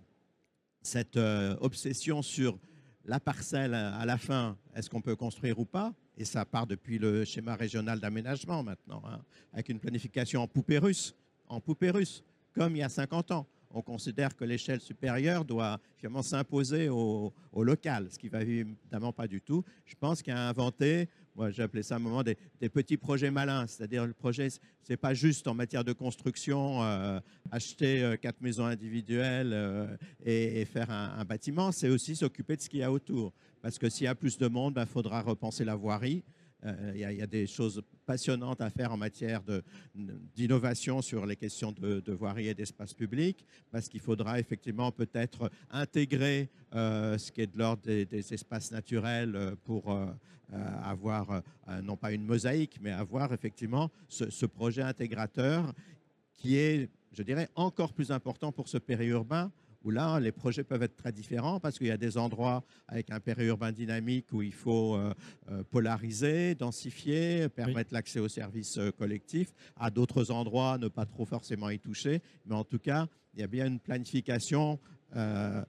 cette euh, obsession sur la parcelle à la fin, est-ce qu'on peut construire ou pas? Et ça part depuis le schéma régional d'aménagement maintenant, hein, avec une planification en poupée russe, en russe, comme il y a 50 ans. On considère que l'échelle supérieure doit finalement s'imposer au, local, ce qui va évidemment pas du tout. Je pense qu'il a inventé, moi j'ai appelé ça à un moment des, petits projets malins, c'est-à-dire le projet, c'est pas juste en matière de construction, euh, acheter euh, quatre maisons individuelles euh, et, faire un, un bâtiment, c'est aussi s'occuper de ce qu'il y a autour. Parce que s'il y a plus de monde, il faudra repenser la voirie. Euh, Il y, a- des choses passionnantes à faire en matière d'innovation sur les questions de, de voirie et d'espace public, parce qu'il faudra effectivement peut-être intégrer euh, ce qui est de l'ordre des, espaces naturels euh, pour avoir, non pas une mosaïque, mais avoir effectivement ce, ce projet intégrateur qui est, je dirais, encore plus important pour ce périurbain où là, les projets peuvent être très différents parce qu'il y a des endroits avec un périurbain dynamique où il faut euh, euh, polariser, densifier, permettre l'accès aux services euh, collectifs. À d'autres endroits, ne pas trop forcément y toucher. Mais en tout cas, il y a bien une planification euh,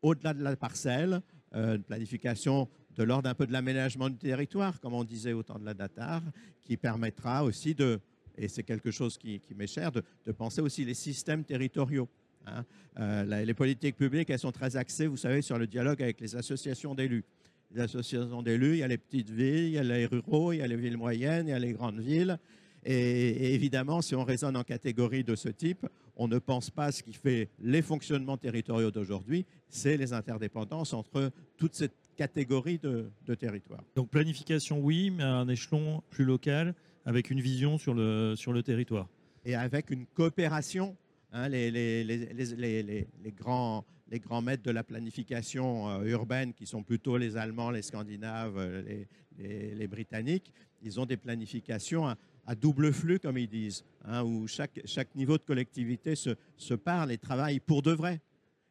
au-delà de la parcelle, euh, une planification de l'ordre un peu de l'aménagement du territoire, comme on disait au temps de la DATAR, qui permettra aussi de et c'est quelque chose qui, m'est cher, de, penser aussi les systèmes territoriaux. Hein. Euh, les politiques publiques, elles sont très axées, vous savez, sur le dialogue avec les associations d'élus. Les associations d'élus, il y a les petites villes, il y a les ruraux, il y a les villes moyennes, il y a les grandes villes. Et, évidemment, si on raisonne en catégories de ce type, on ne pense pas à ce qui fait les fonctionnements territoriaux d'aujourd'hui, c'est les interdépendances entre toutes ces catégories de, territoires. Donc planification, oui, mais à un échelon plus local, avec une vision sur le, sur le territoire. Et avec une coopération. Hein, les, les, les, grands, les grands maîtres de la planification euh, urbaine, qui sont plutôt les Allemands, les Scandinaves, euh, les, Britanniques, ils ont des planifications à double flux, comme ils disent, hein, où chaque, chaque niveau de collectivité se, se parle et travaille pour de vrai.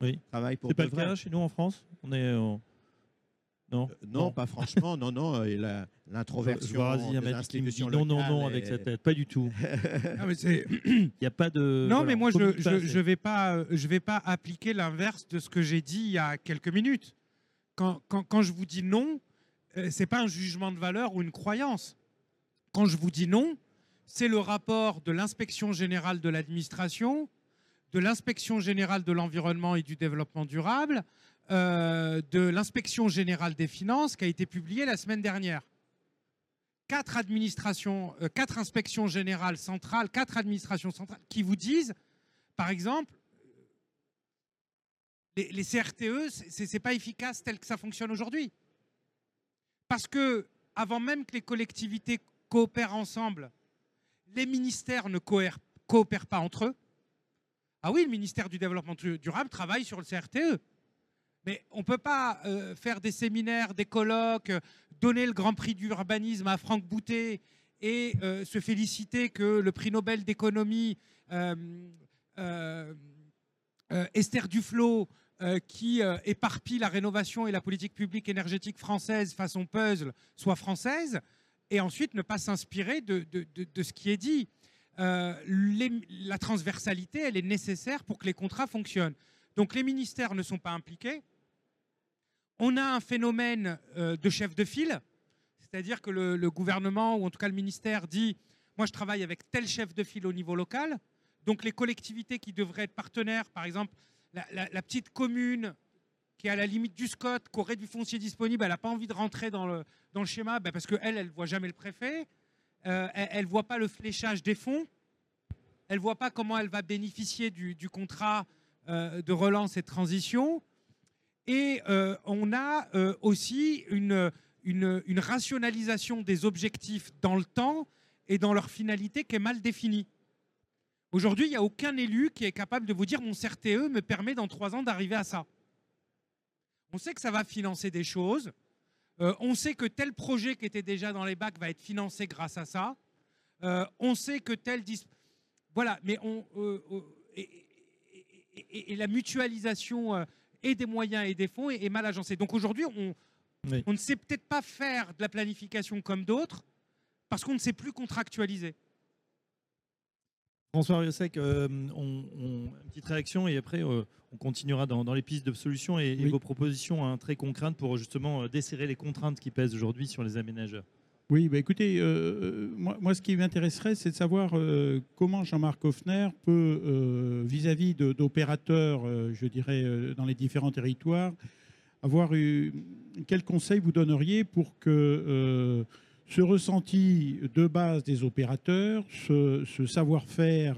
Oui. Travaille pour. C'est pas le cas chez nous en France? On est non. Euh, non, pas franchement. non, non. Euh, l'introversion des institutions non, non, non, avec sa tête. Pas du tout. [LAUGHS] Il n'y a pas de. Non, mais moi, je ne je, vais, pas, je vais pas appliquer l'inverse de ce que j'ai dit il y a quelques minutes. Quand, quand, quand je vous dis non, euh, c'est pas un jugement de valeur ou une croyance. Quand je vous dis non, c'est le rapport de l'inspection générale de l'administration, de l'inspection générale de l'environnement et du développement durable, euh, de l'inspection générale des finances qui a été publié la semaine dernière. Quatre administrations, euh, quatre inspections générales centrales, quatre administrations centrales qui vous disent, par exemple, les, les CRTE, ce n'est pas efficace tel que ça fonctionne aujourd'hui. Parce que, avant même que les collectivités coopèrent ensemble, les ministères ne coopèrent pas entre eux. Ah oui, le ministère du Développement durable travaille sur le CRTE. Mais on ne peut pas euh, faire des séminaires, des colloques, donner le Grand Prix d'urbanisme à Franck Boutet et euh, se féliciter que le prix Nobel d'économie, euh, Esther Duflo, qui éparpille la rénovation et la politique publique énergétique française façon puzzle, soit française, et ensuite ne pas s'inspirer de, ce qui est dit. La transversalité, elle est nécessaire pour que les contrats fonctionnent. Donc les ministères ne sont pas impliqués. On a un phénomène euh, de chef de file, c'est-à-dire que le, gouvernement, ou en tout cas le ministère, dit, moi je travaille avec tel chef de file au niveau local. Donc les collectivités qui devraient être partenaires, par exemple la petite commune qui est à la limite du SCOT, qui aurait du foncier disponible, elle n'a pas envie de rentrer dans le, schéma ben parce qu'elle, elle ne voit jamais le préfet, euh, elle ne voit pas le fléchage des fonds, elle ne voit pas comment elle va bénéficier du, contrat de relance et de transition. Et euh, on a aussi une, une, rationalisation des objectifs dans le temps et dans leur finalité qui est mal définie. Aujourd'hui, il n'y a aucun élu qui est capable de vous dire mon CRTE me permet dans trois ans d'arriver à ça. On sait que ça va financer des choses. Euh, on sait que tel projet qui était déjà dans les bacs va être financé grâce à ça. Euh, on sait que tel... Voilà, mais on... Euh, et, la mutualisation et des moyens et des fonds est, mal agencée. Donc aujourd'hui, on, on ne sait peut-être pas faire de la planification comme d'autres parce qu'on ne sait plus contractualiser. François Riosec, euh, une petite réaction et après euh, on continuera dans, les pistes de solutions et, vos propositions hein, très concrètes pour justement euh, desserrer les contraintes qui pèsent aujourd'hui sur les aménageurs. Oui, bah écoutez, moi, ce qui m'intéresserait, c'est de savoir comment Jean-Marc Hoffner peut, vis-à-vis d'opérateurs, je dirais, dans les différents territoires, avoir eu, quel conseil vous donneriez pour que ce ressenti de base des opérateurs, ce, savoir-faire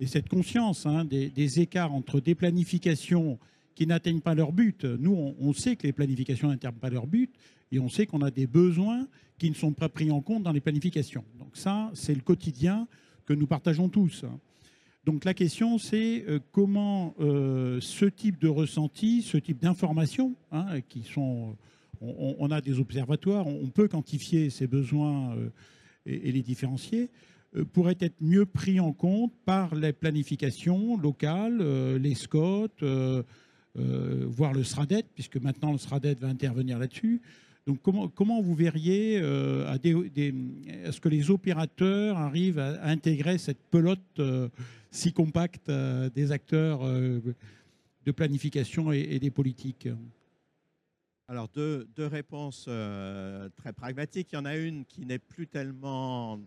et cette conscience hein, des, écarts entre des planifications qui n'atteignent pas leur but. Nous, on, sait que les planifications n'atteignent pas leur but et on sait qu'on a des besoins qui ne sont pas pris en compte dans les planifications. Donc ça, c'est le quotidien que nous partageons tous. Donc la question, c'est euh, comment euh, ce type de ressenti, ce type d'informations, hein, qui sont on, a des observatoires, on peut quantifier ces besoins euh, et, les différencier, pourrait être mieux pris en compte par les planifications locales, les SCOT, voire le SRADET, puisque maintenant le SRADET va intervenir là-dessus. Donc comment, vous verriez à, ce que les opérateurs arrivent à, intégrer cette pelote si compacte des acteurs de planification et des politiques? Alors, deux, réponses euh, très pragmatiques. Il y en a une qui n'est plus tellement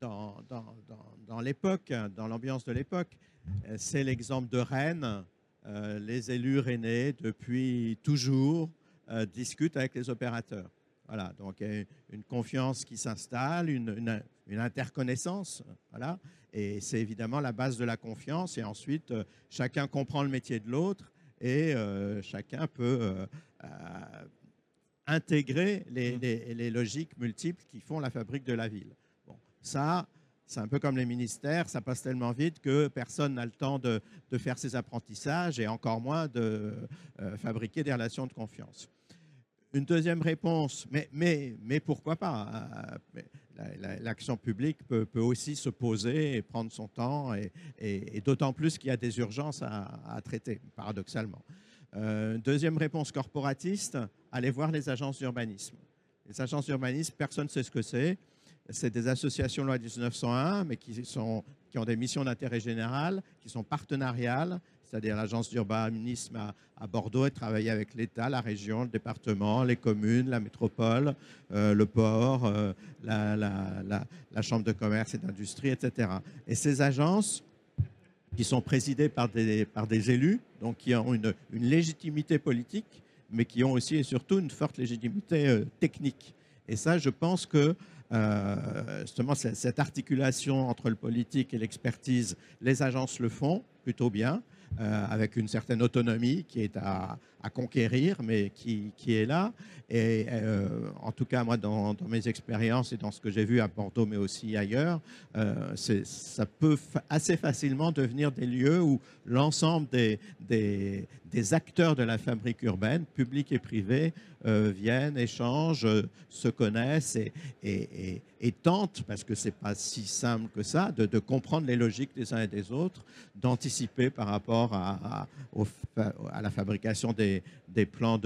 dans, dans, dans, dans l'époque, dans l'ambiance de l'époque. Euh, C'est l'exemple de Rennes. Euh, les élus rennais, depuis toujours, euh, discutent avec les opérateurs. Voilà, donc a une confiance qui s'installe, une, interconnaissance. Voilà, et c'est évidemment la base de la confiance. Et ensuite, euh, chacun comprend le métier de l'autre et euh, chacun peut euh, euh, intégrer les- les logiques multiples qui font la fabrique de la ville. Bon, ça, c'est un peu comme les ministères, ça passe tellement vite que personne n'a le temps de, faire ses apprentissages et encore moins de euh, fabriquer des relations de confiance. Une deuxième réponse, mais, pourquoi pas la- L'action publique peut, aussi se poser et prendre son temps, et, d'autant plus qu'il y a des urgences à, à traiter, paradoxalement. Euh, deuxième réponse corporatiste, allez voir les agences d'urbanisme. Les agences d'urbanisme, personne ne sait ce que c'est. C'est des associations loi 1901, mais qui, sont, qui ont des missions d'intérêt général, qui sont partenariales, c'est-à-dire l'agence d'urbanisme à, à Bordeaux et travailler avec l'État, la région, le département, les communes, la métropole, euh, le port, euh, la chambre de commerce et d'industrie, etc. Et ces agences, qui sont présidées par des, par des élus, donc qui ont une, une légitimité politique, mais qui ont aussi et surtout une forte légitimité euh, technique. Et ça, je pense que euh, justement, cette articulation entre le politique et l'expertise, les agences le font plutôt bien, euh, avec une certaine autonomie qui est à, à conquérir, mais qui, qui est là. Et euh, en tout cas, moi, dans, mes expériences et dans ce que j'ai vu à Bordeaux, mais aussi ailleurs, euh, ça peut assez facilement devenir des lieux où l'ensemble des, des, des acteurs de la fabrique urbaine, publics et privés, euh, viennent, échangent, euh, se connaissent et, et, et- tentent, parce que c'est pas si simple que ça, de, de comprendre les logiques des uns et des autres, d'anticiper par rapport à, à la fabrication des, des des plans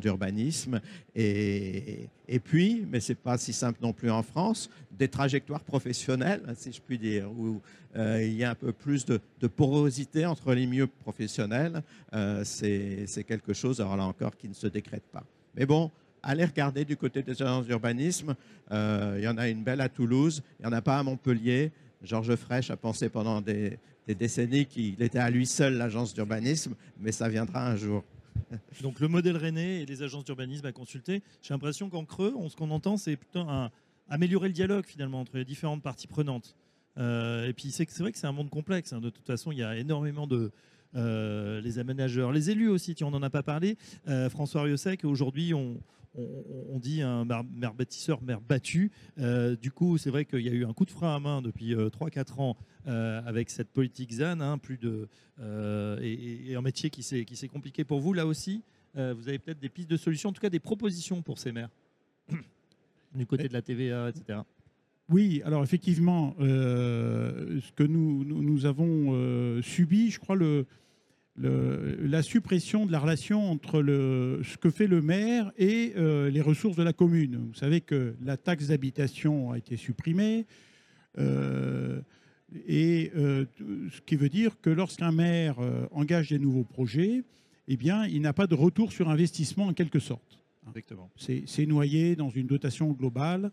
d'urbanisme. Et, et puis, mais c'est pas si simple non plus en France, des trajectoires professionnelles, si je puis dire, où euh, il y a un peu plus de, porosité entre les milieux professionnels. Euh, c'est c'est quelque chose, alors là encore, qui ne se décrète pas. Mais bon, allez regarder du côté des agences d'urbanisme. Euh, il y en a une belle à Toulouse, il n'y en a pas à Montpellier. Georges Frêche a pensé pendant des, des décennies qu'il était à lui seul l'agence d'urbanisme, mais ça viendra un jour. [LAUGHS] Donc le modèle René et les agences d'urbanisme à consulter. J'ai l'impression qu'en creux, on- ce qu'on entend, c'est plutôt un- améliorer le dialogue finalement entre les différentes parties prenantes. Euh, et puis c'est vrai que c'est un monde complexe. hein. De toute façon, il y a énormément de euh, les aménageurs, les élus aussi. tiens, On n'en a pas parlé. Euh, François Riosec, aujourd'hui, on, on, dit un maire, bâtisseur, maire battu. Euh, du coup, c'est vrai qu'il y a eu un coup de frein à main depuis 3-4 ans euh, avec cette politique ZAN, hein, plus de, euh, et, un métier qui s'est compliqué pour vous là aussi. Euh, vous avez peut-être des pistes de solutions, en tout cas des propositions pour ces maires, [COUGHS] du côté de la TVA, etc. Oui, alors effectivement, euh, ce que nous, nous, avons euh, subi, je crois, le, le- la suppression de la relation entre le, ce que fait le maire et euh, les ressources de la commune. Vous savez que la taxe d'habitation a été supprimée, euh, et euh, ce qui veut dire que lorsqu'un maire engage des nouveaux projets, eh bien, il n'a pas de retour sur investissement en quelque sorte. Exactement. C'est c'est noyé dans une dotation globale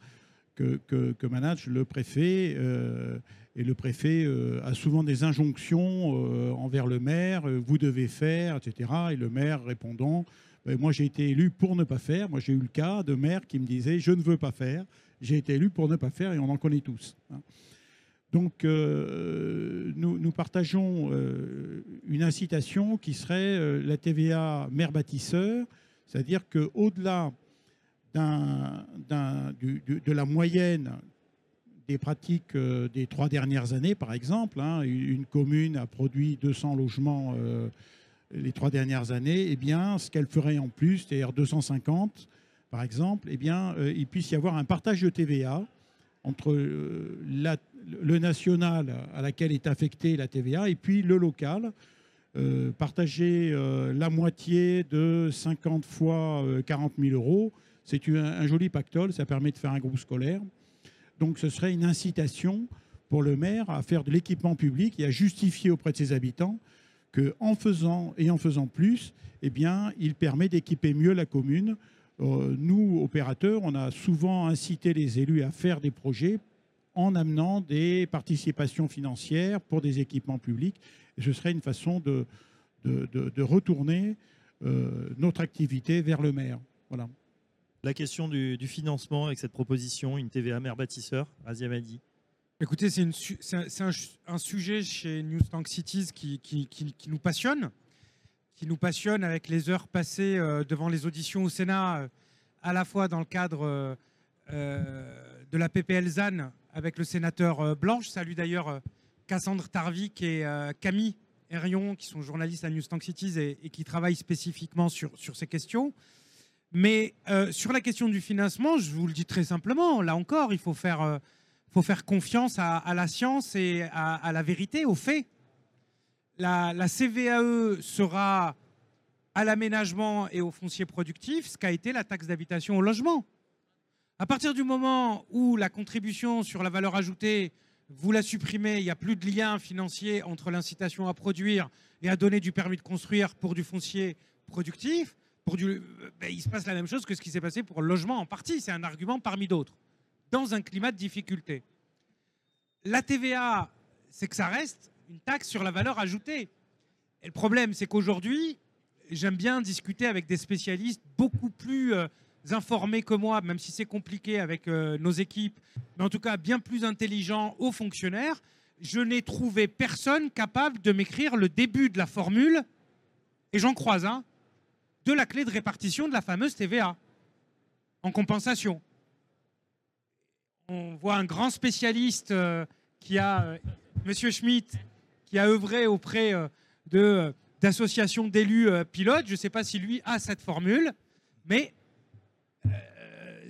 que, que- manage le préfet. euh, et le préfet euh, a souvent des injonctions euh, envers le maire, vous devez faire, etc. Et le maire répondant, Ben, moi j'ai été élu pour ne pas faire. Moi j'ai eu le cas de maire qui me disait, je ne veux pas faire. J'ai été élu pour ne pas faire et on en connaît tous. hein. Donc nous, nous partageons une incitation qui serait la TVA maire bâtisseur, c'est-à-dire qu'au-delà de la moyenne des pratiques euh, des trois dernières années, par exemple, hein, une une commune a produit 200 logements euh, les trois dernières années, eh bien, ce qu'elle ferait en plus, c'est-à-dire 250, par exemple, eh bien, euh, il puisse y avoir un partage de TVA entre le national à laquelle est affectée la TVA et puis le local. Partager la moitié de 50 fois euh, 40 000 euros, c'est un, joli pactole, ça permet de faire un groupe scolaire. Donc ce serait une incitation pour le maire à faire de l'équipement public et à justifier auprès de ses habitants qu'en faisant et en faisant plus, eh bien, il permet d'équiper mieux la commune. Euh, nous, opérateurs, on a souvent incité les élus à faire des projets en amenant des participations financières pour des équipements publics. Ce serait une façon de retourner euh, notre activité vers le maire. Voilà. La question du, financement avec cette proposition, une TVA mère bâtisseur, Razia Madi. Écoutez, c'est un, sujet chez News Tank Cities qui, nous passionne, qui nous passionne avec les heures passées euh, devant les auditions au Sénat, euh, à la fois dans le cadre euh, de la PPL ZAN avec le sénateur Blanche. Je salue d'ailleurs Cassandre Tarvik et Camille Herrion, qui sont journalistes à News Tank Cities et, qui travaillent spécifiquement sur ces questions. Mais euh, sur la question du financement, je vous le dis très simplement, là encore, il faut faire... euh, confiance à, la science et à, à la vérité, aux faits. La, la CVAE sera à l'aménagement et au foncier productif ce qu'a été la taxe d'habitation au logement. À partir du moment où la contribution sur la valeur ajoutée, vous la supprimez, il n'y a plus de lien financier entre l'incitation à produire et à donner du permis de construire pour du foncier productif, ben, il se passe la même chose que ce qui s'est passé pour le logement en partie. C'est un argument parmi d'autres dans un climat de difficulté. La TVA, c'est que ça reste une taxe sur la valeur ajoutée. Et le problème, c'est qu'aujourd'hui, j'aime bien discuter avec des spécialistes beaucoup plus euh, informés que moi, même si c'est compliqué avec euh, nos équipes, mais en tout cas bien plus intelligents aux fonctionnaires. Je n'ai trouvé personne capable de m'écrire le début de la formule, et j'en croise un, de la clé de répartition de la fameuse TVA en compensation on voit un grand spécialiste euh, qui a, euh, Monsieur Schmitt, qui a œuvré auprès euh, d'associations d'élus pilotes. Je ne sais pas si lui a cette formule, mais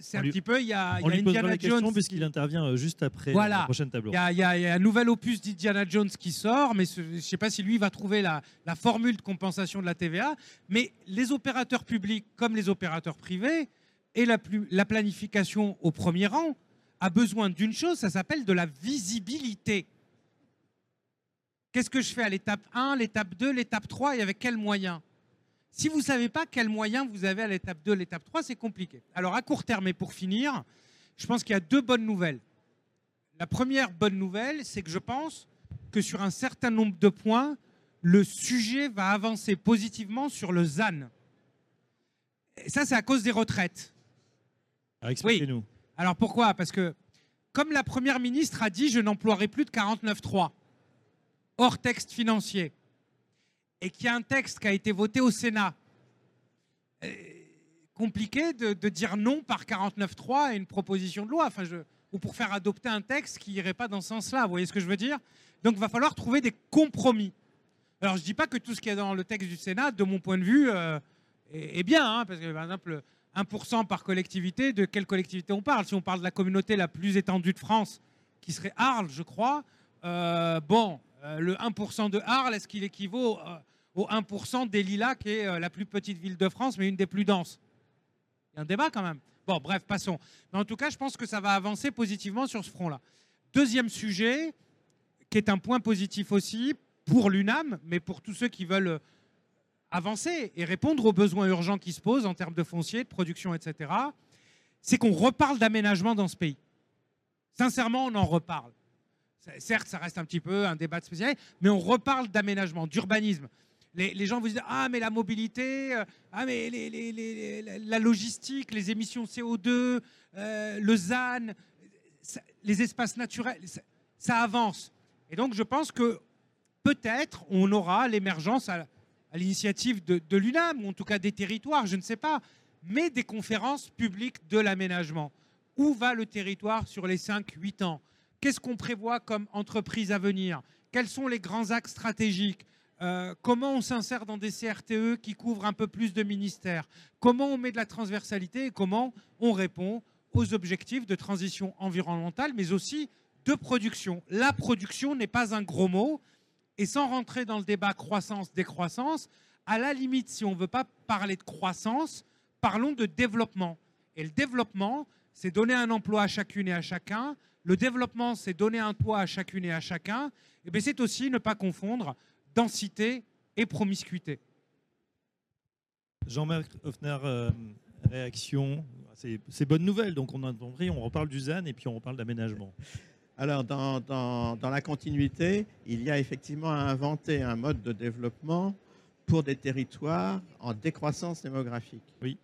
c'est un lui- petit peu, il y a, On y a lui Indiana la question Jones. puisqu'il intervient euh, juste après Voilà. la prochaine table Il y, a, il y a- il y a un nouvel opus d'Indiana Jones qui sort, mais ce- je ne sais pas si lui va trouver la, la formule de compensation de la TVA. Mais les opérateurs publics, comme les opérateurs privés, et la, plus- la planification au premier rang, a besoin d'une chose, ça s'appelle de la visibilité. Qu'est-ce que je fais à l'étape 1, l'étape 2, l'étape 3 et avec quels moyens? Si vous ne savez pas quels moyens vous avez à l'étape 2, l'étape 3, c'est compliqué. Alors à court terme et pour finir, je pense qu'il y a deux bonnes nouvelles. La première bonne nouvelle, c'est que je pense que sur un certain nombre de points, le sujet va avancer positivement sur le ZAN. Et ça, c'est à cause des retraites. Alors, Expliquez-nous. Alors pourquoi? Parce que, comme la Première ministre a dit, je n'emploierai plus de 49.3, hors texte financier, et qu'il y a un texte qui a été voté au Sénat. Compliqué de, dire non par 49.3 à une proposition de loi, enfin, ou pour faire adopter un texte qui irait pas dans ce sens-là. Vous voyez ce que je veux dire? Donc, il va falloir trouver des compromis. Alors, je ne dis pas que tout ce qui est dans le texte du Sénat, de mon point de vue, euh, est, est bien, hein, parce que par exemple, 1% par collectivité, de quelle collectivité on parle? Si on parle de la communauté la plus étendue de France, qui serait Arles, je crois, euh, bon, le 1% de Arles, est-ce qu'il équivaut euh, au 1% des Lilas, qui est euh, la plus petite ville de France, mais une des plus denses? Il y a un débat quand même. Bon, bref, passons. Mais en tout cas, je pense que ça va avancer positivement sur ce front-là. Deuxième sujet, qui est un point positif aussi pour l'UNAM, mais pour tous ceux qui veulent euh, avancer et répondre aux besoins urgents qui se posent en termes de foncier, de production, etc., c'est qu'on reparle d'aménagement dans ce pays. Sincèrement, on en reparle. Certes, ça reste un petit peu un débat de spécialité, mais on reparle d'aménagement, d'urbanisme. Les, gens vous disent Ah, mais la mobilité, euh, ah, mais la logistique, les émissions CO2, euh, le ZAN, les espaces naturels, ça, avance. Et donc, je pense que peut-être on aura l'émergence à, l'initiative de, de l'UNAM, ou en tout cas des territoires, je ne sais pas, mais des conférences publiques de l'aménagement. Où va le territoire sur les 5-8 ans? Qu'est-ce qu'on prévoit comme entreprise à venir? Quels sont les grands axes stratégiques? Euh, Comment on s'insère dans des CRTE qui couvrent un peu plus de ministères? Comment on met de la transversalité et comment on répond aux objectifs de transition environnementale, mais aussi de production? La production n'est pas un gros mot. Et sans rentrer dans le débat croissance-décroissance, à la limite, si on ne veut pas parler de croissance, parlons de développement. Et le développement, c'est donner un emploi à chacune et à chacun. Le développement, c'est donner un toit à chacune et à chacun. Et bien, c'est aussi ne pas confondre densité et promiscuité. Jean-Marc Hoffner, euh, réaction. C'est c'est bonne nouvelle. Donc on a compris, on reparle du ZAN et puis on reparle d'aménagement. Alors, dans, dans- dans la continuité, il y a effectivement à inventer un mode de développement pour des territoires en décroissance démographique. Oui.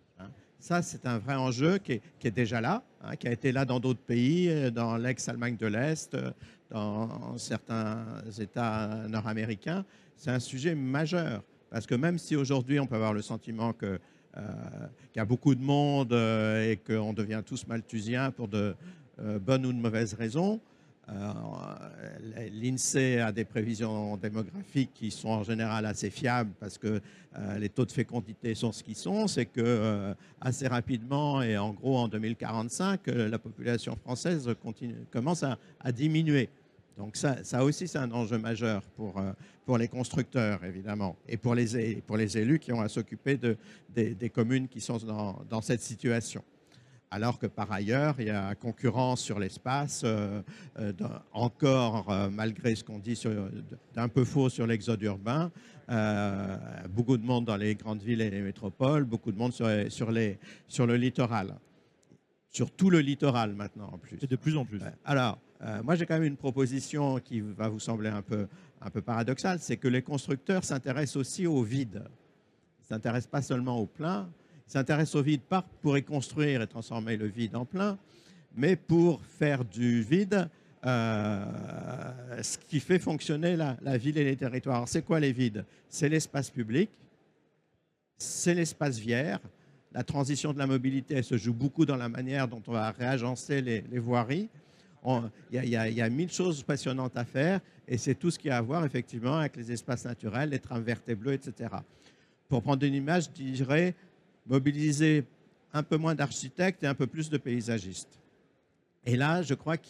Ça, c'est un vrai enjeu qui est, déjà là, hein, qui a été là dans d'autres pays, euh, dans l'ex-Allemagne de l'Est, euh, dans certains États nord-américains. C'est un sujet majeur. Parce que même si aujourd'hui, on peut avoir le sentiment euh, qu'il y a beaucoup de monde et qu'on devient tous malthusiens pour de bonnes ou de mauvaises raisons, euh, L'INSEE a des prévisions démographiques qui sont en général assez fiables parce que euh, les taux de fécondité sont ce qu'ils sont. C'est que euh, assez rapidement et en gros en 2045, euh, la population française commence à, diminuer. Donc ça, aussi, c'est un enjeu majeur pour, euh, pour les constructeurs, évidemment, et pour les, pour les élus qui ont à s'occuper de, des, des communes qui sont dans, dans cette situation alors que par ailleurs, il y a concurrence sur l'espace, euh, euh, encore, euh, malgré ce qu'on dit d'un peu faux sur l'exode urbain, euh, beaucoup de monde dans les grandes villes et les métropoles, beaucoup de monde sur, les- sur, les, sur le littoral, sur tout le littoral maintenant en plus. Et de plus en plus. Alors, euh, moi j'ai quand même une proposition qui va vous sembler un peu, un peu paradoxale, c'est que les constructeurs s'intéressent aussi au vide. Ils ne s'intéressent pas seulement au plein, ils s'intéressent au vide pas pour y construire et transformer le vide en plein, mais pour faire du vide euh, ce qui fait fonctionner la, ville et les territoires. Alors, C'est quoi les vides? C'est l'espace public, c'est l'espace vière. La transition de la mobilité, se joue beaucoup dans la manière dont on va réagencer les, les voiries. Il y a mille choses passionnantes à faire et c'est tout ce qui a à voir effectivement avec les espaces naturels, les trames vertes et bleues, etc. Pour prendre une image, je dirais mobiliser un peu moins d'architectes et un peu plus de paysagistes. Et là, je crois que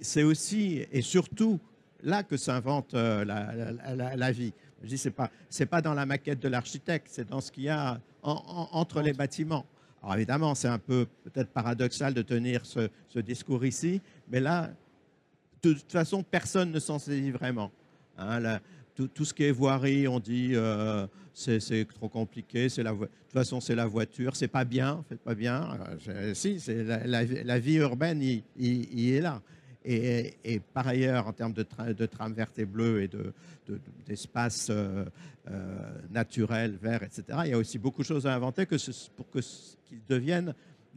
c'est aussi et surtout là que s'invente euh, la, la- vie. Je dis, c'est pas, c'est pas dans la maquette de l'architecte, c'est dans ce qu'il y a en- en- entre les bâtiments. Alors évidemment, c'est un peu peut-être paradoxal de tenir ce, discours ici, mais là, de toute façon, personne ne s'en saisit vraiment. Hein, tout, tout ce qui est voirie, on dit euh, c'est trop compliqué, c'est la de toute façon c'est la voiture, c'est pas bien, c'est pas bien. Euh, si, c'est la, la vie- la vie urbaine, il, il- il est là. Et, et par ailleurs, en termes de, tra de trames vertes et bleues et de- de- d'espaces euh, euh, naturels, verts, etc., il y a aussi beaucoup de choses à inventer que ce- pour qu'ils deviennent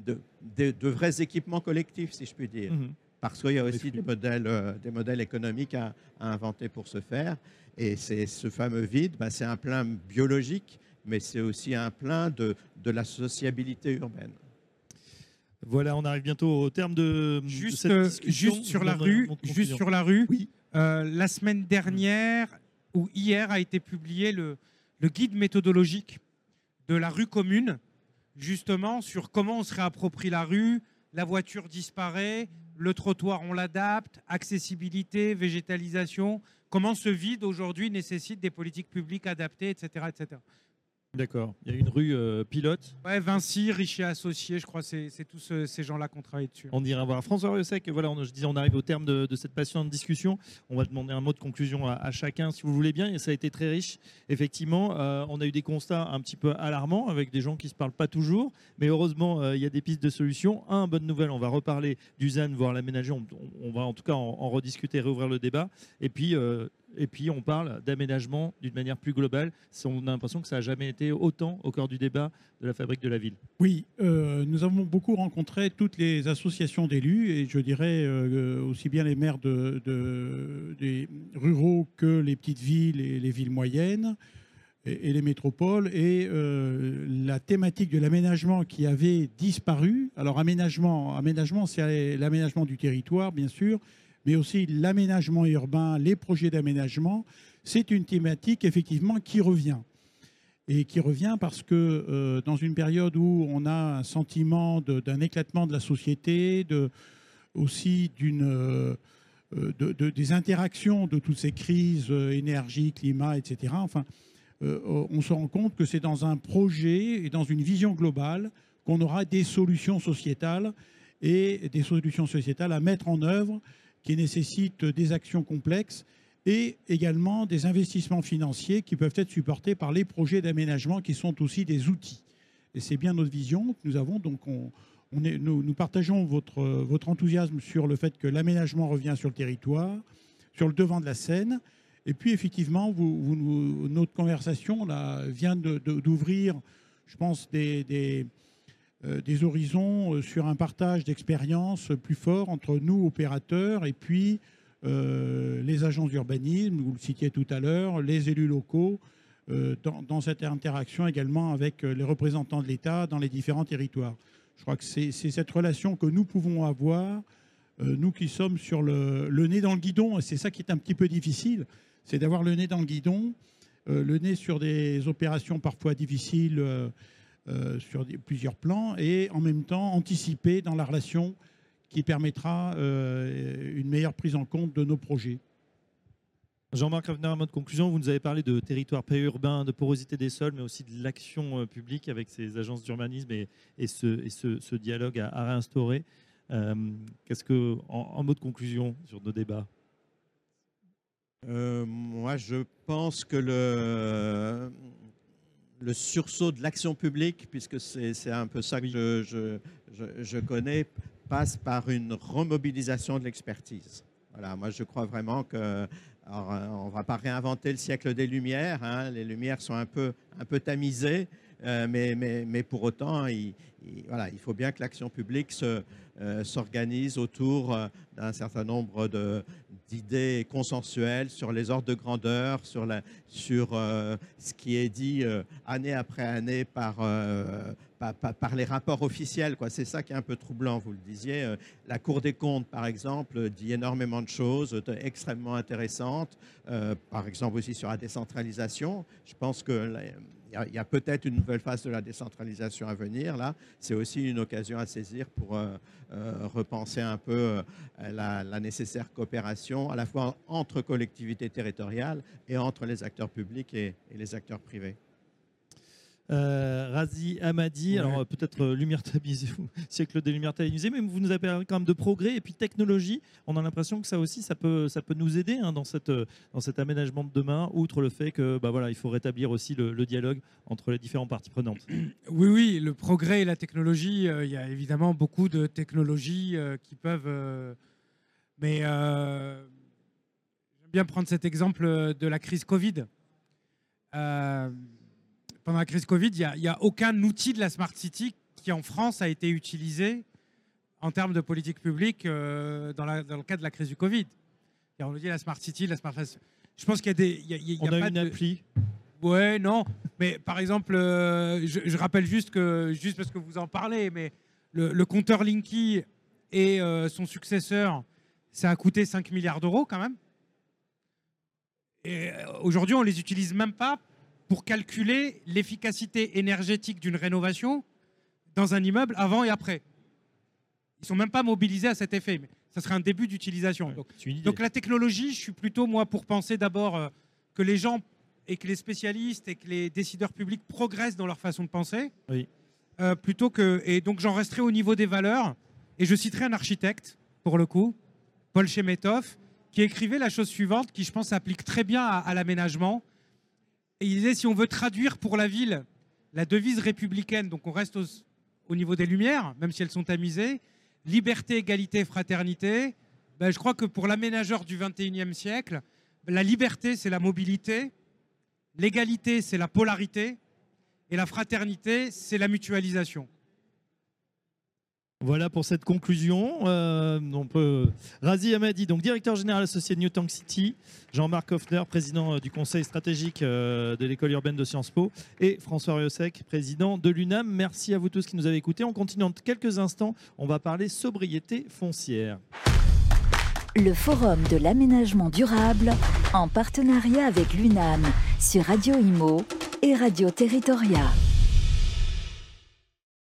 de, de- de vrais équipements collectifs, si je puis dire Mhm. parce qu'il y a aussi des modèles, euh, des modèles économiques à, à inventer pour ce faire. Et c'est ce fameux vide, bah, c'est un plein biologique, mais c'est aussi un plein de, de la sociabilité urbaine. Voilà, on arrive bientôt au terme de, de Juste, cette euh, discussion. juste sur la rue, de juste sur la rue. Oui. euh, la semaine dernière ou hier a été publié le, le guide méthodologique de la rue commune, justement sur comment on se réapproprie la rue, la voiture disparaît, le trottoir on l'adapte, accessibilité, végétalisation, comment ce vide aujourd'hui nécessite des politiques publiques adaptées, etc. D'accord. Il y a une rue euh, pilote. Ouais, Vinci, Richer Associé, je crois que c'est tous ce- ces gens-là qui ont travaillé dessus. On ira voir. François Riosec, voilà, on, je disais, on arrive au terme de, de cette passionnante discussion. On va demander un mot de conclusion à, à chacun, si vous voulez bien. Et ça a été très riche. Effectivement, euh, on a eu des constats un petit peu alarmants avec des gens qui ne se parlent pas toujours. Mais heureusement, euh, il y a des pistes de solutions. Un, bonne nouvelle, on va reparler du ZAN, voir l'aménager. On, on va en tout cas en, en rediscuter, réouvrir le débat. Et puis, euh, et puis on parle d'aménagement d'une manière plus globale. On a l'impression que ça n'a jamais été autant au cœur du débat de la fabrique de la ville. Oui, euh, nous avons beaucoup rencontré toutes les associations d'élus et je dirais euh, aussi bien les maires de, de- des ruraux que les petites villes et les villes moyennes et, et les métropoles. Et euh, la thématique de l'aménagement qui avait disparu, alors aménagement, aménagement c'est l'aménagement du territoire bien sûr, mais aussi l'aménagement urbain, les projets d'aménagement, c'est une thématique effectivement qui revient et qui revient parce que euh, dans une période où on a un sentiment d'un éclatement de la société, de, aussi euh, de- de- des interactions de toutes ces crises, euh, énergie, climat, etc., enfin, on se rend compte que c'est dans un projet et dans une vision globale qu'on aura des solutions sociétales et des solutions sociétales à mettre en œuvre qui nécessitent des actions complexes et également des investissements financiers qui peuvent être supportés par les projets d'aménagement qui sont aussi des outils. Et c'est bien notre vision que nous avons. Donc, on, nous, partageons votre, votre enthousiasme sur le fait que l'aménagement revient sur le territoire, sur le devant de la scène. Et puis, effectivement, notre conversation là, vient d'ouvrir, je pense, des, des horizons euh, sur un partage d'expériences plus fort entre nous, opérateurs, et puis euh, les agences d'urbanisme, vous le citiez tout à l'heure, les élus locaux, euh, dans, cette interaction également avec euh, les représentants de l'État dans les différents territoires. Je crois que c'est cette relation que nous pouvons avoir, euh, nous qui sommes sur le, le nez dans le guidon, et c'est ça qui est un petit peu difficile, c'est d'avoir le nez dans le guidon, euh, le nez sur des opérations parfois difficiles euh, sur plusieurs plans, et en même temps anticiper dans la relation qui permettra euh, une meilleure prise en compte de nos projets. Jean-Marc Ravener, en mode conclusion, vous nous avez parlé de territoire périurbain, de porosité des sols, mais aussi de l'action euh, publique avec ces agences d'urbanisme et, et ce, et ce- ce dialogue à, à réinstaurer. Euh, Qu'est-ce que, en, en mode conclusion sur nos débats? Euh, moi, je pense que le, le sursaut de l'action publique, puisque c'est un peu ça que je, je- je- connais, passe par une remobilisation de l'expertise. Voilà, moi, je crois vraiment que. alors, on ne va pas réinventer le siècle des Lumières. hein, les Lumières sont un peu, un peu tamisées, euh, mais, mais, mais pour autant, il, il- voilà, il faut bien que l'action publique euh, s'organise autour euh, d'un certain nombre de, d'idées consensuelles sur les ordres de grandeur, sur, la, sur euh, ce qui est dit euh, année après année par, euh, par, par- les rapports officiels. C'est ça qui est un peu troublant, vous le disiez. La Cour des comptes, par exemple, dit énormément de choses extrêmement intéressantes, par exemple aussi sur la décentralisation. Je pense que il il y a, peut-être une nouvelle phase de la décentralisation à venir. Là, c'est aussi une occasion à saisir pour euh, euh, repenser un peu euh, la, nécessaire coopération à la fois entre collectivités territoriales et entre les acteurs publics et les acteurs privés. Euh, Razi Hamadi, Ouais. alors euh, peut-être euh, lumière tamisée, [LAUGHS] siècle des lumières tamisées, mais vous nous avez parlé quand même de progrès et puis technologie. On a l'impression que ça aussi, ça peut, ça peut nous aider hein, dans, cette, dans cet aménagement de demain, outre le fait que bah, voilà, il faut rétablir aussi le, le dialogue entre les différentes parties prenantes. [CLEARS THROAT] Oui, oui, le progrès et la technologie, euh, il y a évidemment beaucoup de technologies qui peuvent... mais j'aime bien prendre cet exemple de la crise Covid. Pendant la crise Covid, il n'y a, aucun outil de la Smart City qui, en France, a été utilisé en termes de politique publique euh, dans, la- dans le cadre de la crise du Covid. Et on nous dit la Smart City, la Smart... Je pense qu'il y a des... il y a- il y a On a une de- appli. Ouais, non. Mais par exemple, euh, je, je rappelle juste que, juste parce que vous en parlez, mais le, le compteur Linky et euh, son successeur, ça a coûté 5 milliards d'euros quand même. Et aujourd'hui, on les utilise même pas pour calculer l'efficacité énergétique d'une rénovation dans un immeuble avant et après. Ils sont même pas mobilisés à cet effet. Mais ça serait un début d'utilisation. Donc, la technologie, je suis plutôt moi pour penser d'abord euh, que les gens et que les spécialistes et que les décideurs publics progressent dans leur façon de penser. Oui. Euh, plutôt que et donc j'en resterai au niveau des valeurs et je citerai un architecte pour le coup, Paul Chemetov, qui écrivait la chose suivante, qui je pense s'applique très bien à, à l'aménagement. Il disait si on veut traduire pour la ville la devise républicaine, donc on reste au, au niveau des lumières, même si elles sont tamisées, liberté, égalité, fraternité. Ben, je crois que pour l'aménageur du 21e siècle, la liberté, c'est la mobilité, l'égalité, c'est la polarité, et la fraternité, c'est la mutualisation. Voilà pour cette conclusion. Euh. Razi Hamadi, donc directeur général associé de New Tank City, Jean-Marc Hoffner, président euh, du conseil stratégique euh, de l'école urbaine de Sciences Po, et François Riosec, président de l'UNAM. Merci à vous tous qui nous avez écoutés. On continue dans quelques instants. On va parler sobriété foncière. Le Forum de l'aménagement durable en partenariat avec l'UNAM sur Radio Imo et Radio Territoria.